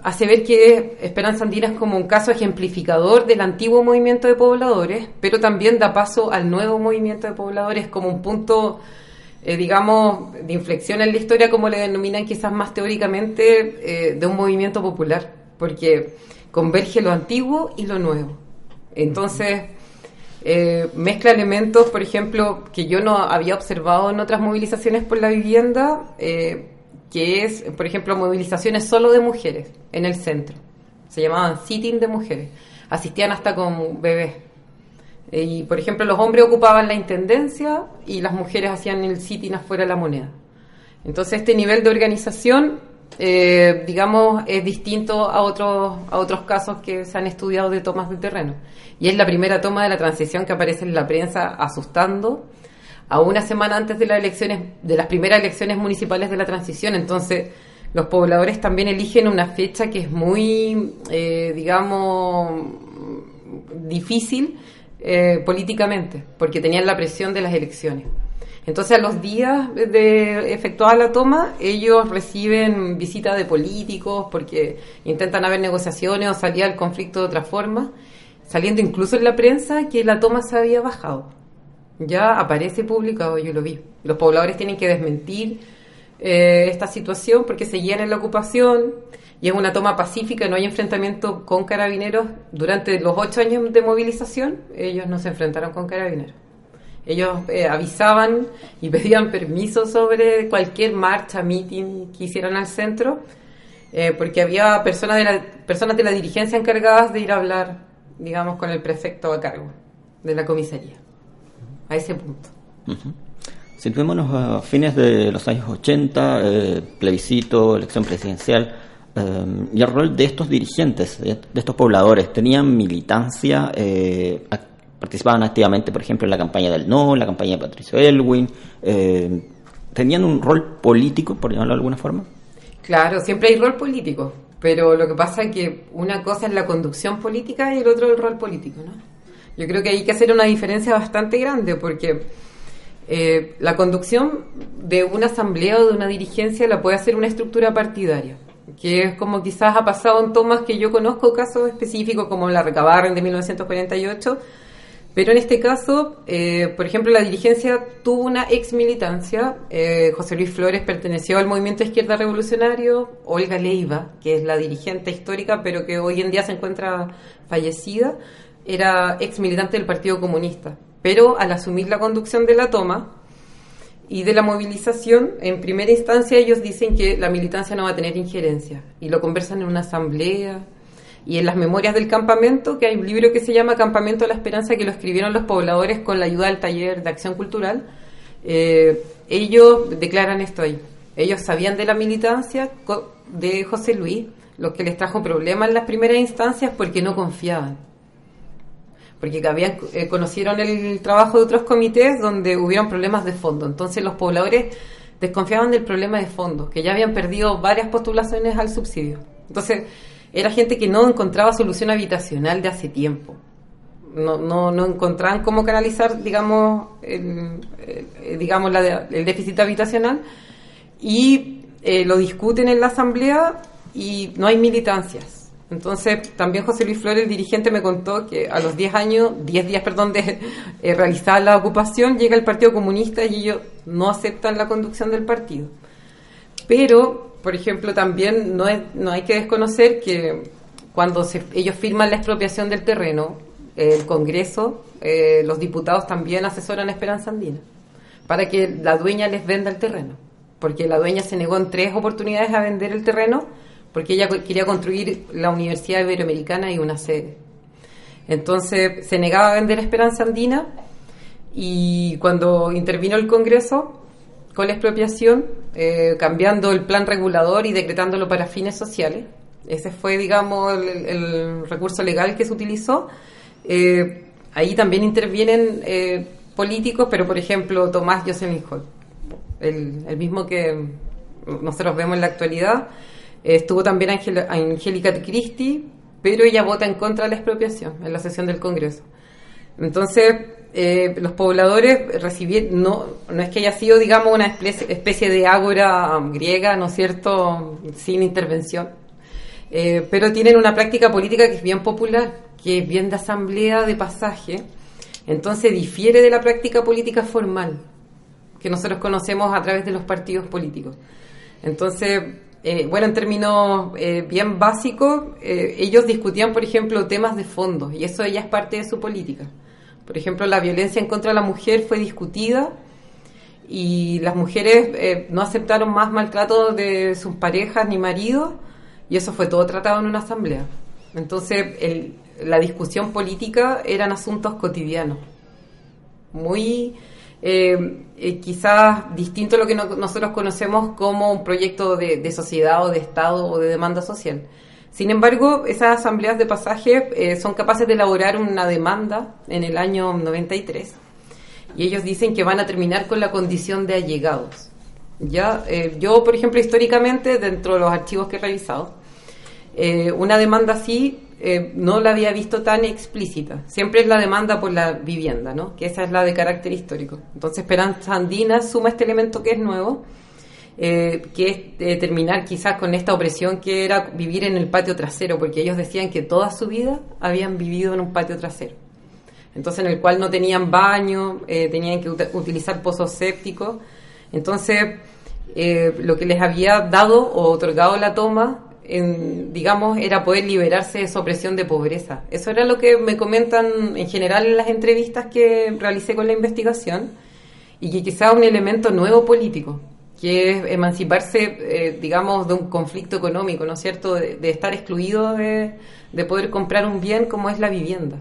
hace ver que Esperanza Andina es como un caso ejemplificador del antiguo movimiento de pobladores, pero también da paso al nuevo movimiento de pobladores como un punto eh, digamos, de inflexión en la historia, como le denominan quizás más teóricamente, eh, de un movimiento popular, porque converge lo antiguo y lo nuevo. Entonces, eh, mezcla elementos, por ejemplo, que yo no había observado en otras movilizaciones por la vivienda, que es, por ejemplo, movilizaciones solo de mujeres en el centro. Se llamaban sitting de mujeres. Asistían hasta con bebés eh, y, por ejemplo, los hombres ocupaban la intendencia y las mujeres hacían el sitting afuera de la moneda. Entonces, este nivel de organización, eh, digamos, es distinto a otros, a otros casos que se han estudiado de tomas de terreno. Y es la primera toma de la transición que aparece en la prensa asustando a una semana antes de las elecciones, de las primeras elecciones municipales de la transición. Entonces, los pobladores también eligen una fecha que es muy, eh, digamos, difícil eh, políticamente, porque tenían la presión de las elecciones. Entonces, a los días de efectuada la toma, ellos reciben visitas de políticos porque intentan haber negociaciones o salir al conflicto de otra forma, saliendo incluso en la prensa que la toma se había bajado. Ya aparece publicado, yo lo vi. Los pobladores tienen que desmentir eh, esta situación porque seguían en la ocupación y es una toma pacífica, no hay enfrentamiento con carabineros. Durante los ocho años de movilización, ellos no se enfrentaron con carabineros. Ellos eh, avisaban y pedían permiso sobre cualquier marcha, meeting que hicieran al centro, eh, porque había personas de, la, personas de la dirigencia encargadas de ir a hablar, digamos, con el prefecto a cargo de la comisaría. A ese punto. Situémonos a fines de los años 80, eh, plebiscito, elección presidencial. Em, y el rol de estos dirigentes, de, estos pobladores, ¿tenían militancia? Eh, ¿Participaban activamente, por ejemplo, en la campaña del no, en la campaña de Patricio Elwin? Eh, ¿Tenían un rol político, por llamarlo de alguna forma? Claro, siempre hay rol político, pero lo que pasa es que una cosa es la conducción política y el otro el rol político, ¿no? Yo creo que hay que hacer una diferencia bastante grande porque eh, la conducción de una asamblea o de una dirigencia la puede hacer una estructura partidaria que es como quizás ha pasado en tomas que yo conozco casos específicos como la Recabarren de 1948, pero en este caso, eh, por ejemplo, la dirigencia tuvo una ex militancia. Eh, José Luis Flores perteneció al movimiento izquierda revolucionario. Olga Leiva, que es la dirigente histórica, pero que hoy en día se encuentra fallecida, era ex militante del Partido Comunista. Pero al asumir la conducción de la toma, y de la movilización, en primera instancia ellos dicen que la militancia no va a tener injerencia y lo conversan en una asamblea y en las memorias del campamento, que hay un libro que se llama Campamento de la Esperanza que lo escribieron los pobladores con la ayuda del taller de acción cultural, eh, ellos declaran esto ahí. Ellos sabían de la militancia de José Luis, lo que les trajo problemas en las primeras instancias porque no confiaban. Porque habían, eh, conocieron el trabajo de otros comités donde hubieron problemas de fondo. Entonces los pobladores desconfiaban del problema de fondo, que ya habían perdido varias postulaciones al subsidio. Entonces era gente que no encontraba solución habitacional de hace tiempo no, no, no encontraban cómo canalizar, digamos, el, digamos el déficit habitacional y eh, lo discuten en la asamblea y no hay militancias. Entonces, también José Luis Flores, dirigente, me contó que a los 10 años, 10 días, perdón, de eh, realizar la ocupación, llega el Partido Comunista y ellos no aceptan la conducción del partido. Pero, por ejemplo, también no, no hay que desconocer que cuando ellos firman la expropiación del terreno, el Congreso, eh, los diputados también asesoran a Esperanza Andina para que la dueña les venda el terreno, porque la dueña se negó en tres oportunidades a vender el terreno porque ella quería construir la Universidad Iberoamericana y una sede. Entonces se negaba a vender Esperanza Andina y cuando intervino el Congreso con la expropiación, eh, cambiando el plan regulador y decretándolo para fines sociales, ese fue, digamos, el recurso legal que se utilizó, eh, ahí también intervienen eh, políticos, pero por ejemplo Tomás Jocelyn Hall, el, mismo que nosotros vemos en la actualidad. Estuvo también Angélica Christie, pero ella vota en contra de la expropiación en la sesión del Congreso. Entonces, eh, los pobladores recibieron, no, no es que haya sido, digamos, una especie, de ágora griega, ¿no es cierto?, sin intervención, pero tienen una práctica política que es bien popular que es bien de asamblea de pasaje, entonces difiere de la práctica política formal que nosotros conocemos a través de los partidos políticos. Entonces, eh, bueno, en términos eh, bien básicos, eh, ellos discutían, por ejemplo, temas de fondo, y eso ya es parte de su política. Por ejemplo, la violencia en contra de la mujer fue discutida y las mujeres no aceptaron más maltrato de sus parejas ni maridos, y eso fue todo tratado en una asamblea. Entonces, el, la discusión política eran asuntos cotidianos, muy eh, eh, quizás distinto a lo que nosotros conocemos como un proyecto de, sociedad o de Estado o de demanda social. Sin embargo, esas asambleas de pasaje eh, son capaces de elaborar una demanda en el año 93 y ellos dicen que van a terminar con la condición de allegados. Ya, yo, por ejemplo, históricamente, dentro de los archivos que he revisado, una demanda así eh, no la había visto tan explícita. Siempre es la demanda por la vivienda, ¿no? Que esa es la de carácter histórico. Entonces Esperanza Andina suma este elemento que es nuevo, eh, que es terminar quizás con esta opresión que era vivir en el patio trasero, porque ellos decían que toda su vida habían vivido en un patio trasero. Entonces en el cual no tenían baño, eh, tenían que utilizar pozos sépticos. Entonces lo que les había dado o otorgado la toma digamos, era poder liberarse de esa opresión de pobreza. Eso era lo que me comentan en general en las entrevistas que realicé con la investigación y que quizá un elemento nuevo político, que es emanciparse, eh, digamos, de un conflicto económico, ¿no es cierto?, de, estar excluido de, poder comprar un bien como es la vivienda.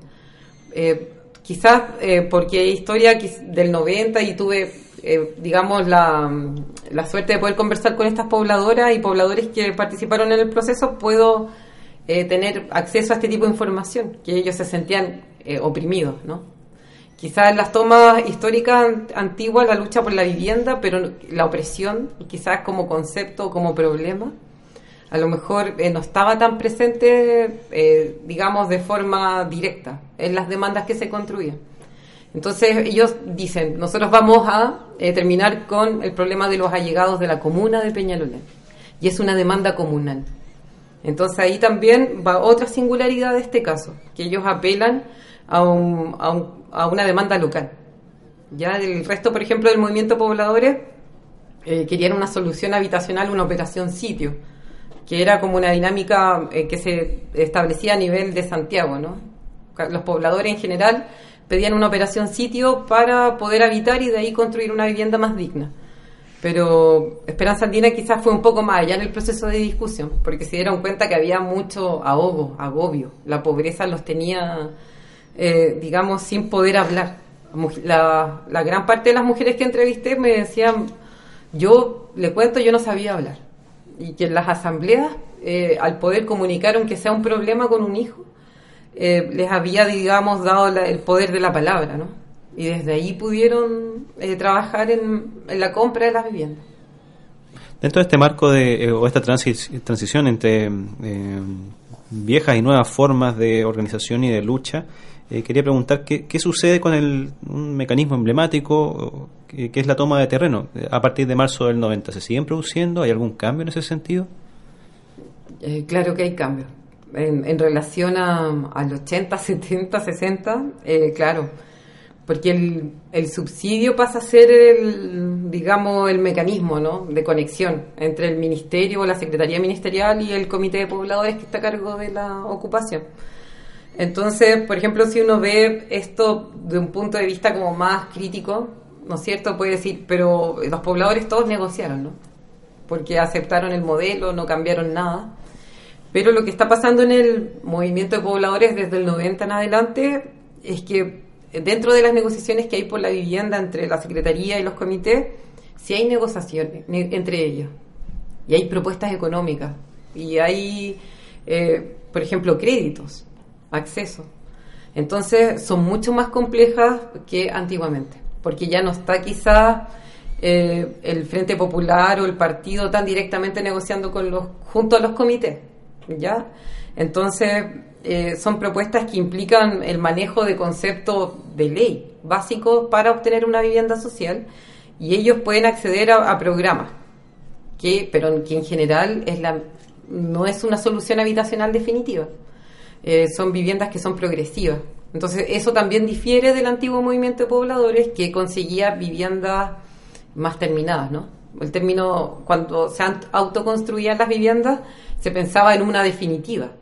Eh, quizás eh, porque historia del 90 y tuve eh, digamos, la, la, suerte de poder conversar con estas pobladoras y pobladores que participaron en el proceso, puedo eh, tener acceso a este tipo de información, que ellos se sentían eh, oprimidos, ¿no? Quizás en las tomas históricas antiguas, la lucha por la vivienda, pero la opresión, quizás como concepto o como problema, a lo mejor no estaba tan presente, digamos, de forma directa en las demandas que se construían. Entonces ellos dicen, nosotros vamos a eh, terminar con el problema de los allegados de la comuna de Peñalolén. Y es una demanda comunal. Entonces ahí también va otra singularidad de este caso, que ellos apelan a, una demanda local. Ya el resto, por ejemplo, del movimiento pobladores eh, querían una solución habitacional, una operación sitio, que era como una dinámica eh, que se establecía a nivel de Santiago, ¿no? Los pobladores en general pedían una operación sitio para poder habitar y de ahí construir una vivienda más digna. Pero Esperanza Andina quizás fue un poco más allá en el proceso de discusión, porque se dieron cuenta que había mucho ahogo, agobio. La pobreza los tenía, eh, digamos, sin poder hablar. La, gran parte de las mujeres que entrevisté me decían Yo le cuento, yo no sabía hablar. Y que en las asambleas, eh, al poder comunicar, aunque sea un problema con un hijo, eh, les había, digamos, dado el poder de la palabra, ¿no? Y desde ahí pudieron eh, trabajar en, la compra de las viviendas. Dentro de este marco de, o esta transición entre viejas y nuevas formas de organización y de lucha, eh, quería preguntar qué, qué, sucede con el, un mecanismo emblemático que, es la toma de terreno eh, a partir de marzo del 90. ¿Se siguen produciendo? ¿Hay algún cambio en ese sentido? Eh, claro que hay cambios. En, relación a, al 80, 70, 60, claro, porque el, el, subsidio pasa a ser el, digamos, el mecanismo ¿no? de conexión entre el ministerio o la secretaría ministerial y el comité de pobladores que está a cargo de la ocupación. Entonces, por ejemplo, si uno ve esto de un punto de vista como más crítico, ¿no es cierto? Puede decir, pero los pobladores todos negociaron, ¿no? Porque aceptaron el modelo, no cambiaron nada. Pero lo que está pasando en el movimiento de pobladores desde el 90 en adelante es que dentro de las negociaciones que hay por la vivienda entre la Secretaría y los comités, sí hay negociaciones entre ellos. Y hay propuestas económicas. Y hay, eh, por ejemplo, créditos acceso. Entonces son mucho más complejas que antiguamente, porque ya no está quizá eh, el Frente Popular o el partido tan directamente negociando con los, junto a los comités, ¿ya? Entonces eh, son propuestas que implican el manejo de conceptos de ley básicos para obtener una vivienda social y ellos pueden acceder a, programas, que, pero que en general es la, no es una solución habitacional definitiva. Eh, son viviendas que son progresivas. Entonces, eso también difiere del antiguo movimiento de pobladores que conseguía viviendas más terminadas, ¿no? El término, cuando se autoconstruían las viviendas, se pensaba en una definitiva,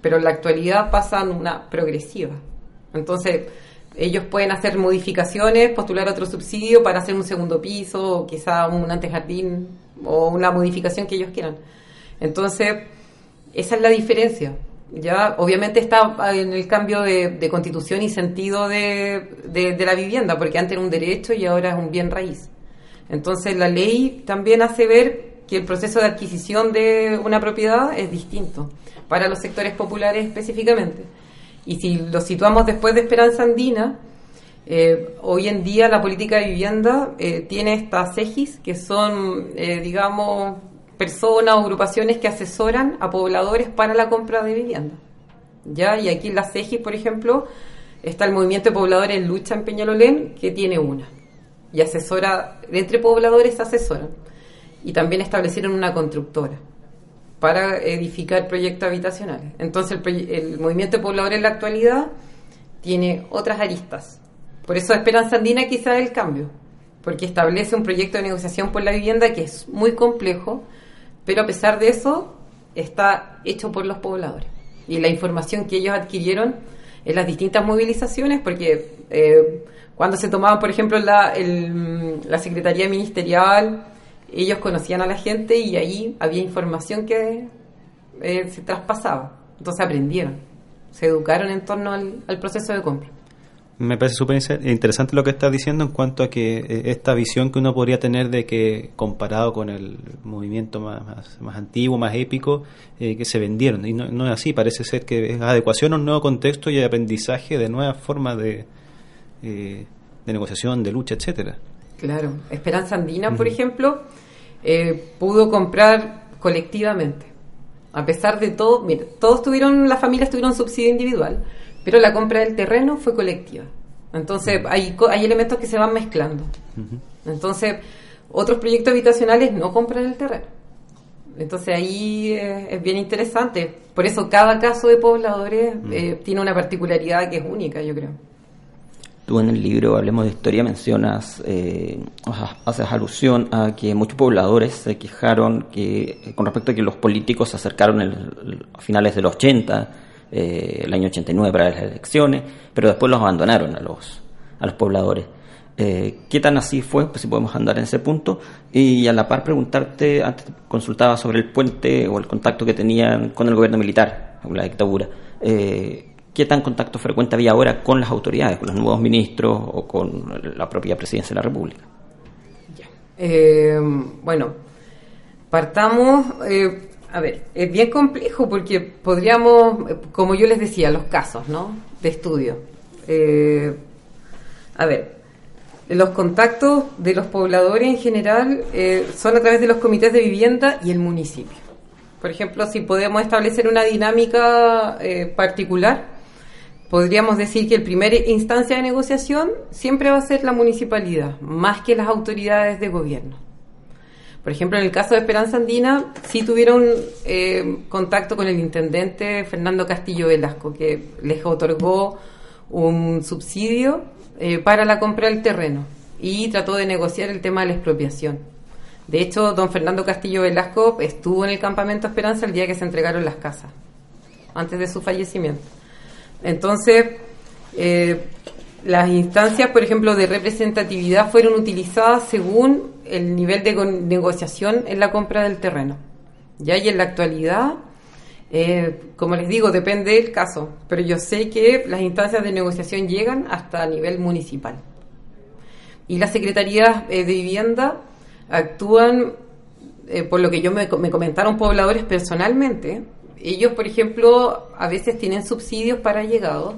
pero en la actualidad pasan una progresiva. Entonces, ellos pueden hacer modificaciones, postular otro subsidio para hacer un segundo piso, quizá un antejardín, o una modificación que ellos quieran. Entonces, esa es la diferencia ya obviamente está en el cambio de, constitución y sentido de, de, la vivienda, porque antes era un derecho y ahora es un bien raíz. Entonces la ley también hace ver que el proceso de adquisición de una propiedad es distinto para los sectores populares específicamente. Y si lo situamos después de Esperanza Andina, eh, hoy en día la política de vivienda eh, tiene estas EGIS, que son, eh, digamos, personas o agrupaciones que asesoran a pobladores para la compra de vivienda. ¿Ya? Y aquí en la CEGI, por ejemplo, está el Movimiento de Pobladores en Lucha en Peñalolén, que tiene una. Y asesora, entre pobladores asesoran. Y también establecieron una constructora para edificar proyectos habitacionales. Entonces, el, el Movimiento de Pobladores en la actualidad tiene otras aristas. Por eso Esperanza Andina quizá es el cambio, porque establece un proyecto de negociación por la vivienda que es muy complejo, pero a pesar de eso está hecho por los pobladores. Y la información que ellos adquirieron en las distintas movilizaciones, porque eh, cuando se tomaba, por ejemplo, la, la Secretaría Ministerial, ellos conocían a la gente y ahí había información que eh, se traspasaba. Entonces aprendieron, se educaron en torno al proceso de compra. Me parece súper interesante lo que estás diciendo en cuanto a que eh, esta visión que uno podría tener de que comparado con el movimiento más, más, antiguo, más épico, eh, que se vendieron. Y no, es así, parece ser que es adecuación a un nuevo contexto y aprendizaje de nuevas formas de, de negociación, de lucha, etcétera. Claro, Esperanza Andina, por ejemplo, pudo comprar colectivamente. A pesar de todo, mira, todos tuvieron, las familias tuvieron subsidio individual pero la compra del terreno fue colectiva. Entonces hay, hay elementos que se van mezclando. Entonces, otros proyectos habitacionales no compran el terreno. Entonces ahí es bien interesante. Por eso cada caso de pobladores eh, tiene una particularidad que es única, yo creo. Tú en el libro Hablemos de Historia mencionas, eh, haces alusión a que muchos pobladores se quejaron que con respecto a que los políticos se acercaron a finales de los 80 eh, el año 89 para las elecciones, pero después los abandonaron a los, a los pobladores. Eh, ¿Qué tan así fue? Pues si podemos andar en ese punto. Y a la par preguntarte, antes consultaba sobre el puente o el contacto que tenían con el gobierno militar, con la dictadura. Eh, ¿Qué tan contacto frecuente había ahora con las autoridades, con los nuevos ministros o con la propia presidencia de la República? bueno, partamos, a ver, es bien complejo porque podríamos, como yo les decía, los casos, ¿no? De estudio. a ver, los contactos de los pobladores en general eh, son a través de los comités de vivienda y el municipio. Por ejemplo, si podemos establecer una dinámica eh, particular, podríamos decir que el primer instancia de negociación siempre va a ser la municipalidad, más que las autoridades de gobierno. Por ejemplo, en el caso de Esperanza Andina, sí tuvieron eh, contacto con el intendente Fernando Castillo Velasco, que les otorgó un subsidio eh, para la compra del terreno y trató de negociar el tema de la expropiación. De hecho, don Fernando Castillo Velasco estuvo en el campamento Esperanza el día que se entregaron las casas, antes de su fallecimiento. Entonces, eh, las instancias, por ejemplo, de representatividad fueron utilizadas según el nivel de negociación en la compra del terreno. Ya y en la actualidad eh, como les digo, depende del caso, pero yo sé que las instancias de negociación llegan hasta a nivel municipal. Y las secretarías eh, de vivienda actúan, por lo que yo me, comentaron pobladores personalmente, ellos, por ejemplo, a veces tienen subsidios para llegados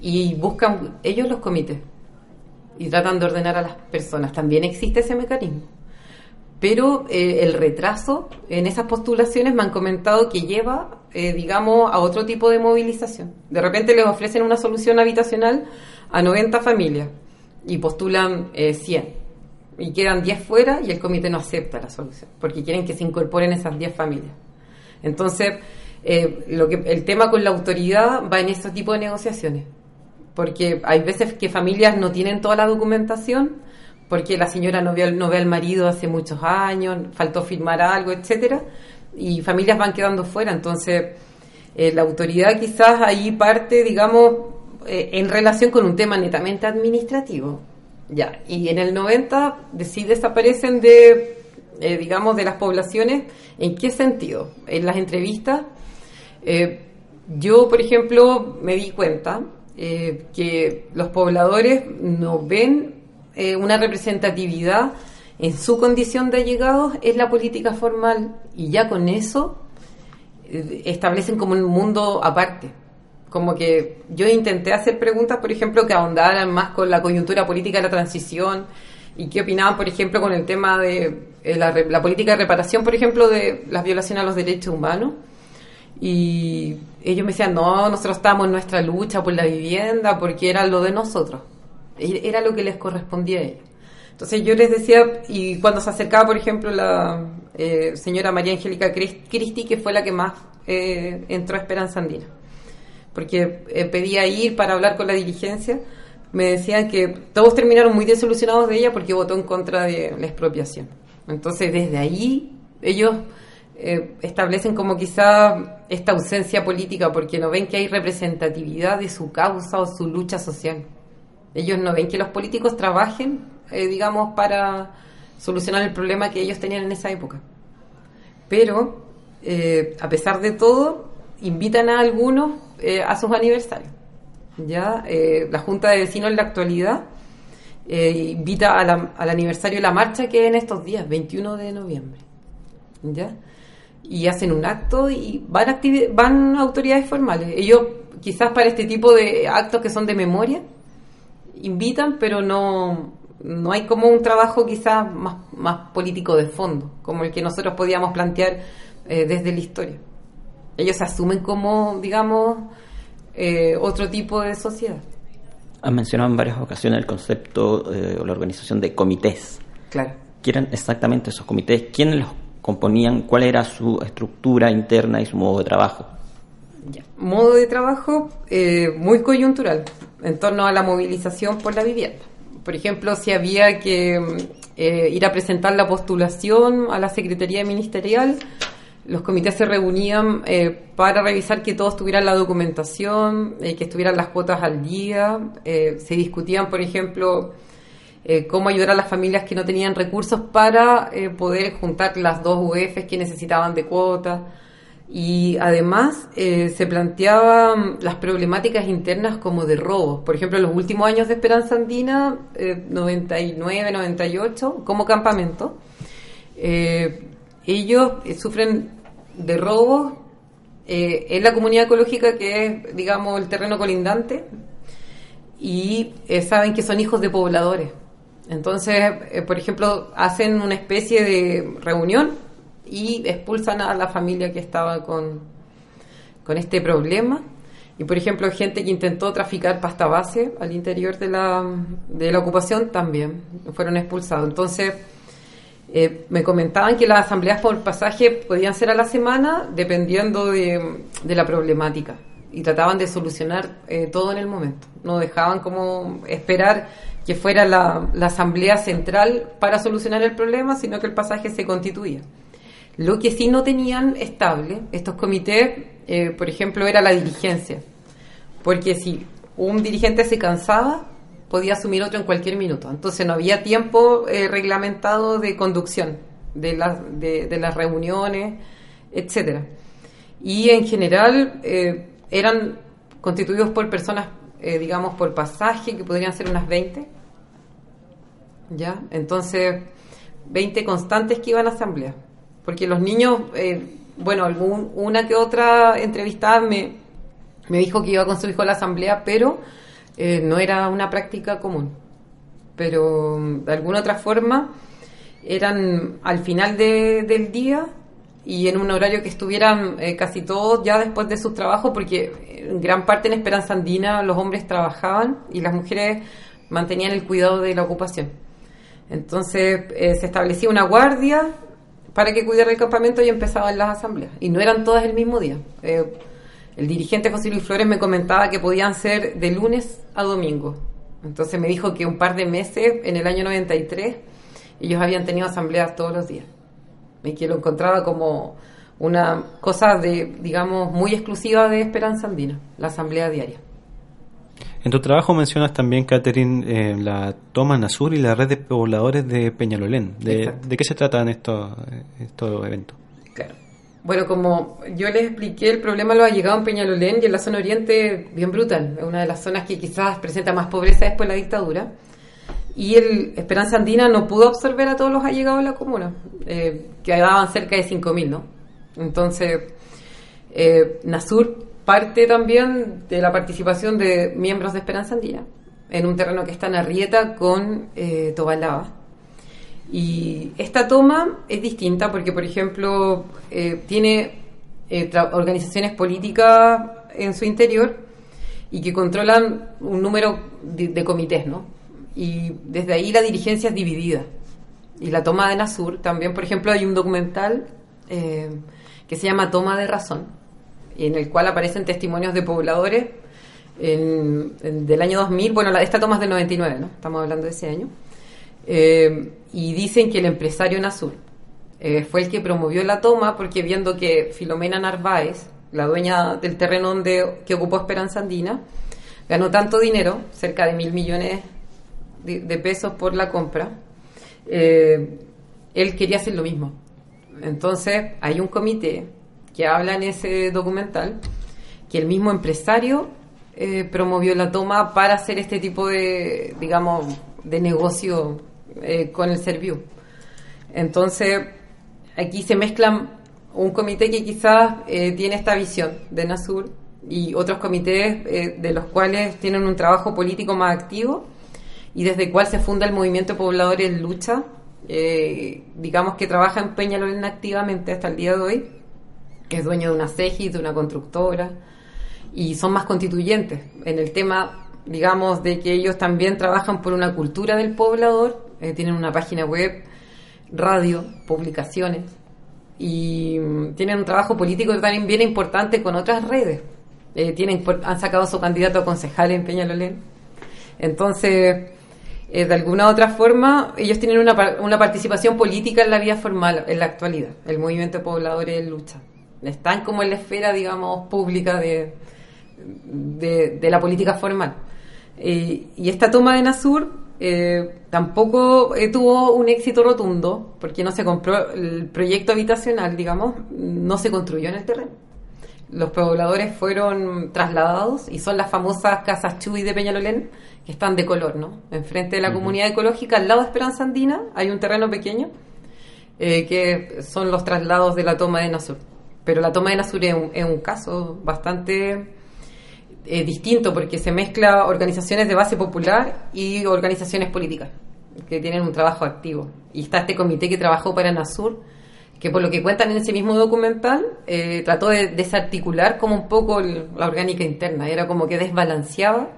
y buscan ellos los comités y tratan de ordenar a las personas. También existe ese mecanismo pero eh, el retraso en esas postulaciones me han comentado que lleva, eh, digamos, a otro tipo de movilización. De repente les ofrecen una solución habitacional a 90 familias y postulan 100 eh, y quedan 10 fuera y el comité no acepta la solución porque quieren que se incorporen esas 10 familias. Entonces, lo que, el tema con la autoridad va en ese tipo de negociaciones porque hay veces que familias no tienen toda la documentación porque la señora no ve, no ve al marido hace muchos años, faltó firmar algo, etcétera, y familias van quedando fuera. Entonces, eh, la autoridad quizás ahí parte, digamos, eh, en relación con un tema netamente administrativo. Ya, y en el 90 sí desaparecen de, eh, digamos, de las poblaciones. ¿En qué sentido? En las entrevistas, yo, por ejemplo, me di cuenta que los pobladores no ven eh, una representatividad en su condición de allegados es la política formal y ya con eso eh, establecen como un mundo aparte. Como que yo intenté hacer preguntas, por ejemplo, que ahondaran más con la coyuntura política de la transición y qué opinaban, por ejemplo, con el tema de eh, la, la política de reparación, por ejemplo, de las violaciones a los derechos humanos. Y ellos me decían, no, nosotros estamos en nuestra lucha por la vivienda porque era lo de nosotros. Era lo que les correspondía a ellos. Entonces yo les decía, y cuando se acercaba, por ejemplo, la eh, señora María Angélica Cristi, que fue la que más eh, entró a Esperanza Andina, porque eh, pedía ir para hablar con la dirigencia, me decían que todos terminaron muy desilusionados de ella porque votó en contra de la expropiación. Entonces desde ahí ellos establecen como quizá esta ausencia política porque no ven que hay representatividad de su causa o su lucha social. Ellos no ven que los políticos trabajen, eh, digamos, para solucionar el problema que ellos tenían en esa época. Pero, eh, a pesar de todo, invitan a algunos eh, a sus aniversarios. ¿Ya? la Junta de Vecinos en la actualidad invita al aniversario de la marcha que es en estos días, 21 de noviembre. ¿ya? Y hacen un acto y van, van autoridades formales. Ellos, quizás para este tipo de actos que son de memoria, invitan, pero no, no hay como un trabajo quizás más, más político de fondo, como el que nosotros podíamos plantear eh, desde la historia. Ellos asumen como, digamos, eh, otro tipo de sociedad. Han mencionado en varias ocasiones el concepto eh, o la organización de comités. Claro. ¿Qué eran exactamente esos comités? ¿Quiénes los componían? ¿Cuál era su estructura interna y su modo de trabajo? Modo de trabajo muy coyuntural en torno a la movilización por la vivienda. Por ejemplo, si había que eh, ir a presentar la postulación a la Secretaría Ministerial, los comités se reunían eh, para revisar que todos tuvieran la documentación, eh, que estuvieran las cuotas al día. se discutían, por ejemplo, cómo ayudar a las familias que no tenían recursos para poder juntar las dos UEFs que necesitaban de cuotas. y además eh, se planteaban las problemáticas internas como de robos. Por ejemplo, en los últimos años de Esperanza Andina, 99, 98, como campamento, ellos sufren de robos en la comunidad ecológica que es, digamos, el terreno colindante y saben que son hijos de pobladores. Entonces, eh, por ejemplo, hacen una especie de reunión y expulsan a la familia que estaba con, con este problema. Y, por ejemplo, gente que intentó traficar pasta base al interior de la, de la ocupación también fueron expulsados. Entonces, eh, me comentaban que las asambleas por pasaje podían ser a la semana dependiendo de, la problemática y trataban de solucionar eh, todo en el momento. No dejaban como esperar que fuera la, asamblea central para solucionar el problema, sino que el pasaje se constituía. Lo que sí no tenían estable estos comités, eh, por ejemplo, era la dirigencia, porque si un dirigente se cansaba, podía asumir otro en cualquier minuto. Entonces no había tiempo eh, reglamentado de conducción de, las de, las reuniones, etcétera. Y en general eh, eran constituidos por personas, digamos, por pasaje, que podrían ser unas 20, ¿ya? Entonces, 20 constantes que iban a asamblea. Porque los niños, eh, bueno, algún, una que otra entrevistada me, me dijo que iba con su hijo a la asamblea, pero eh, no era una práctica común. Pero de alguna otra forma eran al final del día y en un horario que estuvieran eh, casi todos ya después de sus trabajos, porque en gran parte en Esperanza Andina los hombres trabajaban y las mujeres mantenían el cuidado de la ocupación. Entonces eh, se establecía una guardia para que cuidara el campamento y empezaban las asambleas. Y no eran todas el mismo día. El dirigente José Luis Flores me comentaba que podían ser de lunes a domingo. Entonces me dijo que un par de meses, en el año 93, ellos habían tenido asambleas todos los días. Y que lo encontraba como una cosa de, digamos, muy exclusiva de Esperanza Andina, la asamblea diaria. En tu trabajo mencionas también, Catherine, eh, la toma Nasur y la red de pobladores de Peñalolén. ¿De, ¿de qué se tratan estos, estos eventos? Claro. Bueno, como yo les expliqué, el problema lo ha llegado en Peñalolén y en la zona oriente bien brutal. Es una de las zonas que quizás presenta más pobreza después de la dictadura. Y el Esperanza Andina no pudo absorber a todos los allegados de la comuna, eh, que quedaban cerca de 5.000, ¿no? Entonces, eh, Nasur parte también de la participación de miembros de Esperanza Andina en un terreno que está en Arrieta con eh, Tobalaba. Y esta toma es distinta porque, por ejemplo, eh, tiene eh, organizaciones políticas en su interior y que controlan un número de, comités, ¿no? Y desde ahí la dirigencia es dividida. Y la toma de Nasur, también, por ejemplo, hay un documental que se llama Toma de Razón, en el cual aparecen testimonios de pobladores del año 2000, bueno, la, esta toma es del 99, ¿no? Estamos hablando de ese año. Eh, y dicen que el empresario Nazul eh, fue el que promovió la toma porque viendo que Filomena Narváez, la dueña del terreno donde, que ocupó Esperanza Andina, ganó tanto dinero, cerca de mil millones de, pesos por la compra, eh, él quería hacer lo mismo. Entonces hay un comité que habla en ese documental, que el mismo empresario promovió la toma para hacer este tipo de, digamos, de negocio eh, con el Serviu. Entonces, aquí se mezclan un comité que quizás eh, tiene esta visión de Nasur y otros comités de los cuales tienen un trabajo político más activo y desde el cual se funda el movimiento poblador en lucha, digamos que trabaja en Peñalolén activamente hasta el día de hoy que es dueño de una CEGI, de una constructora, y son más constituyentes en el tema, digamos, de que ellos también trabajan por una cultura del poblador, eh, tienen una página web, radio, publicaciones, y mm, tienen un trabajo político también bien importante con otras redes. Eh, tienen, han sacado su candidato a concejal en Peñalolén. Entonces, eh, de alguna u otra forma, ellos tienen una, una participación política en la vida formal en la actualidad. El movimiento poblador en lucha están como en la esfera, digamos, pública de, de, la política formal. y esta toma de Nasur eh, tampoco eh, tuvo un éxito rotundo, porque no se compró el proyecto habitacional, digamos, no se construyó en el terreno. Los pobladores fueron trasladados y son las famosas casas Chuy de Peñalolén, que están de color, ¿no? Enfrente de la comunidad ecológica, al lado de Esperanza Andina, hay un terreno pequeño, eh, que son los traslados de la toma de Nasur. Pero la toma de Nasur es un caso bastante eh, distinto porque se mezcla organizaciones de base popular y organizaciones políticas que tienen un trabajo activo. Y está este comité que trabajó para Nasur, que por lo que cuentan en ese mismo documental, eh, trató de desarticular como un poco la orgánica interna, era como que desbalanceaba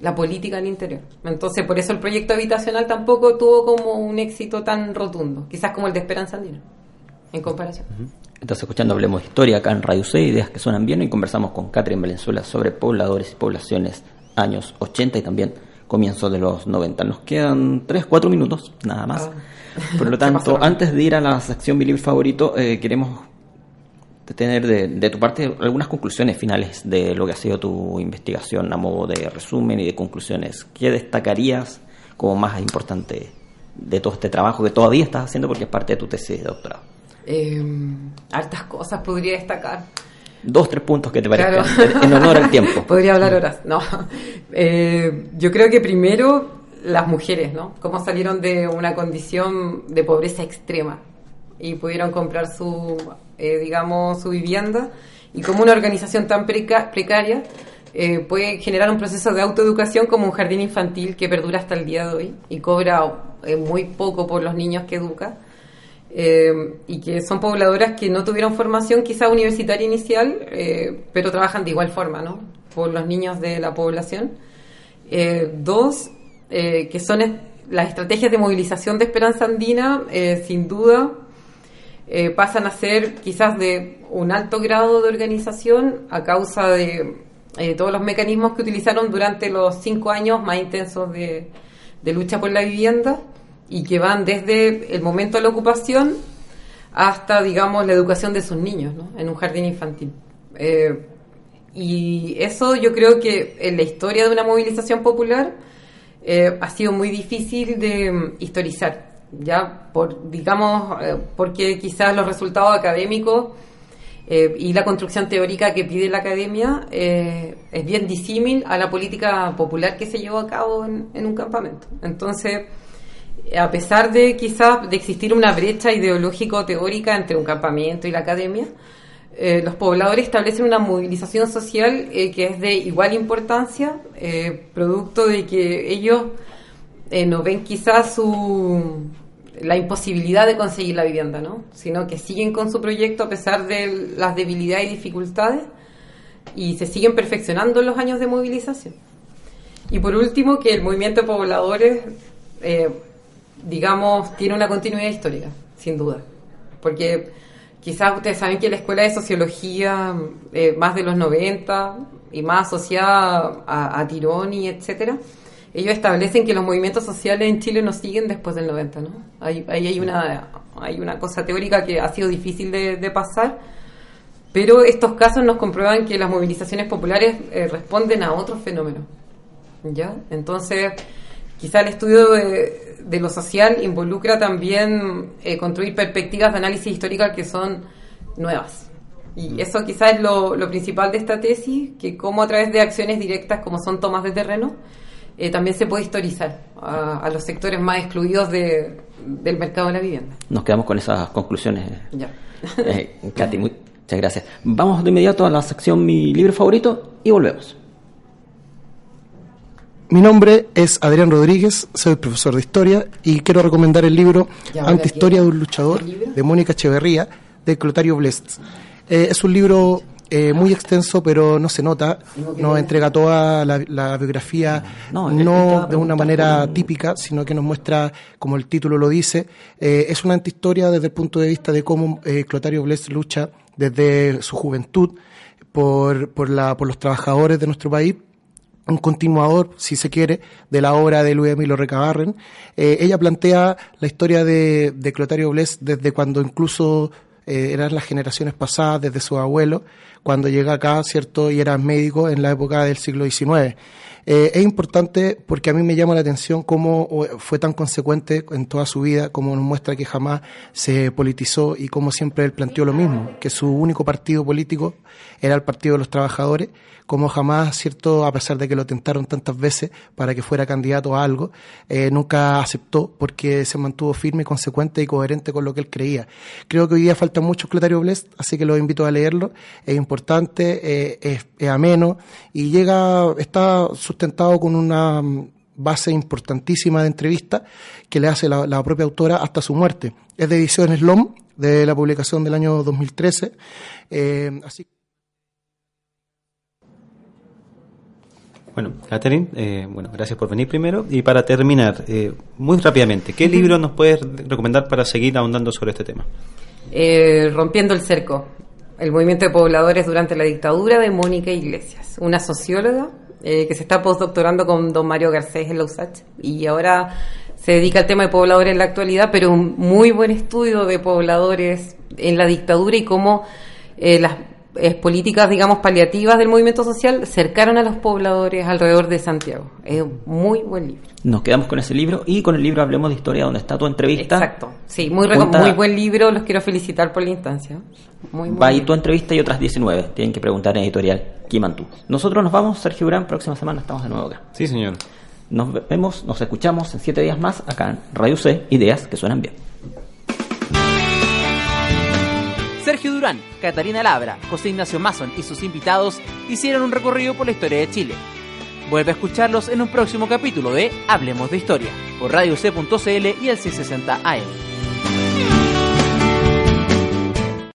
la política al interior. Entonces, por eso el proyecto habitacional tampoco tuvo como un éxito tan rotundo, quizás como el de Esperanza Andina, en comparación. Estás escuchando Hablemos de Historia acá en Radio C, ideas que suenan bien. Y conversamos con Catherine Valenzuela sobre pobladores y poblaciones años 80 y también comienzos de los 90. Nos quedan 3, 4 minutos, nada más. Ah. Por lo tanto, antes de ir a la sección Mi Libro Favorito, eh, queremos tener de, de, tu parte algunas conclusiones finales de lo que ha sido tu investigación a modo de resumen y de conclusiones. ¿Qué destacarías como más importante de todo este trabajo que todavía estás haciendo porque es parte de tu tesis de doctorado? Eh, hartas cosas podría destacar. Dos, tres puntos que te parezcan en honor al tiempo. podría hablar horas, no. Eh, yo creo que primero las mujeres, ¿no? Cómo salieron de una condición de pobreza extrema y pudieron comprar su, eh, digamos, su vivienda y cómo una organización tan precaria eh, puede generar un proceso de autoeducación como un jardín infantil que perdura hasta el día de hoy y cobra muy poco por los niños que educa eh, y que son pobladoras que no tuvieron formación quizá universitaria inicial, eh, pero trabajan de igual forma, ¿no? Por los niños de la población. Eh, dos, que son las estrategias de movilización de Esperanza Andina, sin duda, pasan a ser quizás de un alto grado de organización a causa de todos los mecanismos que utilizaron durante los cinco años más intensos de lucha por la vivienda y que van desde el momento de la ocupación hasta, digamos, la educación de sus niños ¿no? en un jardín infantil. Eh, y eso yo creo que en la historia de una movilización popular eh, ha sido muy difícil de mm, historizar, ya por, digamos, eh, porque quizás los resultados académicos y la construcción teórica que pide la academia es bien disímil a la política popular que se llevó a cabo en, en un campamento. Entonces, a pesar de quizás de existir una brecha ideológico-teórica entre un campamento y la academia, eh, los pobladores establecen una movilización social eh, que es de igual importancia, eh, producto de que ellos no ven quizás su, la imposibilidad de conseguir la vivienda, ¿no? sino que siguen con su proyecto a pesar de las debilidades y dificultades y se siguen perfeccionando los años de movilización. Y por último, que el movimiento de pobladores digamos, tiene una continuidad histórica, sin duda. Porque quizás ustedes saben que la Escuela de Sociología, eh, más de los 90 y más asociada a, a Tironi, etcétera, ellos establecen que los movimientos sociales en Chile no siguen después del 90, ¿no? Ahí, hay, una, hay una cosa teórica que ha sido difícil de, pasar, pero estos casos nos comprueban que las movilizaciones populares eh, responden a otros fenómenos, ¿ya? Entonces, quizá el estudio de, de lo social involucra también eh, construir perspectivas de análisis histórica que son nuevas. Y mm. eso quizás es lo, principal de esta tesis, que como a través de acciones directas como son tomas de terreno, eh, también se puede historizar a, los sectores más excluidos de, del mercado de la vivienda. Nos quedamos con esas conclusiones. Ya. Eh, Katy, muchas gracias. Vamos de inmediato a la sección Mi libro favorito y volvemos. Mi nombre es Adrián Rodríguez, soy profesor de historia y quiero recomendar el libro Antihistoria de un luchador de Mónica Echeverría de Clotario Blest. Eh, es un libro eh, muy extenso, pero no se nota, nos entrega toda la, biografía, no, de una manera típica, sino que nos muestra, como el título lo dice, eh, es una antihistoria desde el punto de vista de cómo Clotario Blest lucha desde su juventud por, por, la, por los trabajadores de nuestro país un continuador, si se quiere, de la obra de Luis Emilio Recabarren. Eh, ella plantea la historia de, Clotario Bles desde cuando incluso eh, eran las generaciones pasadas, desde su abuelo, cuando llega acá, ¿cierto? Y era médico en la época del siglo XIX. Eh, es importante porque a mí me llama la atención cómo fue tan consecuente en toda su vida, cómo nos muestra que jamás se politizó y cómo siempre él planteó lo mismo, que su único partido político era el Partido de los Trabajadores, como jamás, cierto, a pesar de que lo tentaron tantas veces para que fuera candidato a algo, eh, nunca aceptó porque se mantuvo firme, consecuente y coherente con lo que él creía. Creo que hoy día falta mucho Clotario Blest, así que lo invito a leerlo. Es importante, eh, es, es ameno y llega, está sustentado con una base importantísima de entrevista que le hace la, propia autora hasta su muerte. Es de Ediciones LOM, de la publicación del año 2013. Eh, así Bueno, Catherine, eh, bueno, gracias por venir primero. Y para terminar, eh, muy rápidamente, ¿qué libro nos puedes recomendar para seguir ahondando sobre este tema? Rompiendo el cerco, el movimiento de pobladores durante la dictadura de Mónica Iglesias, una socióloga eh, que se está postdoctorando con don Mario Garcés en la USACH y ahora se dedica al tema de pobladores en la actualidad, pero un muy buen estudio de pobladores en la dictadura y cómo eh, las eh, políticas, digamos, paliativas del movimiento social cercaron a los pobladores alrededor de Santiago. Es un muy buen libro. Nos quedamos con ese libro y con el libro Hablemos de Historia, donde está tu entrevista. Exacto, sí, muy, muy buen libro, los quiero felicitar por la instancia. Muy, Va ahí tu entrevista y otras 19, tienen que preguntar en editorial Kimantú. Nosotros nos vamos, Sergio Durán, próxima semana estamos de nuevo acá. Sí, señor. Nos vemos, nos escuchamos en siete días más acá en Radio C, Ideas que suenan bien. Sergio Durán, Catalina Labra, José Ignacio Mason y sus invitados hicieron un recorrido por la historia de Chile. Vuelve a escucharlos en un próximo capítulo de Hablemos de Historia, por Radio C.cl y el C60 AM.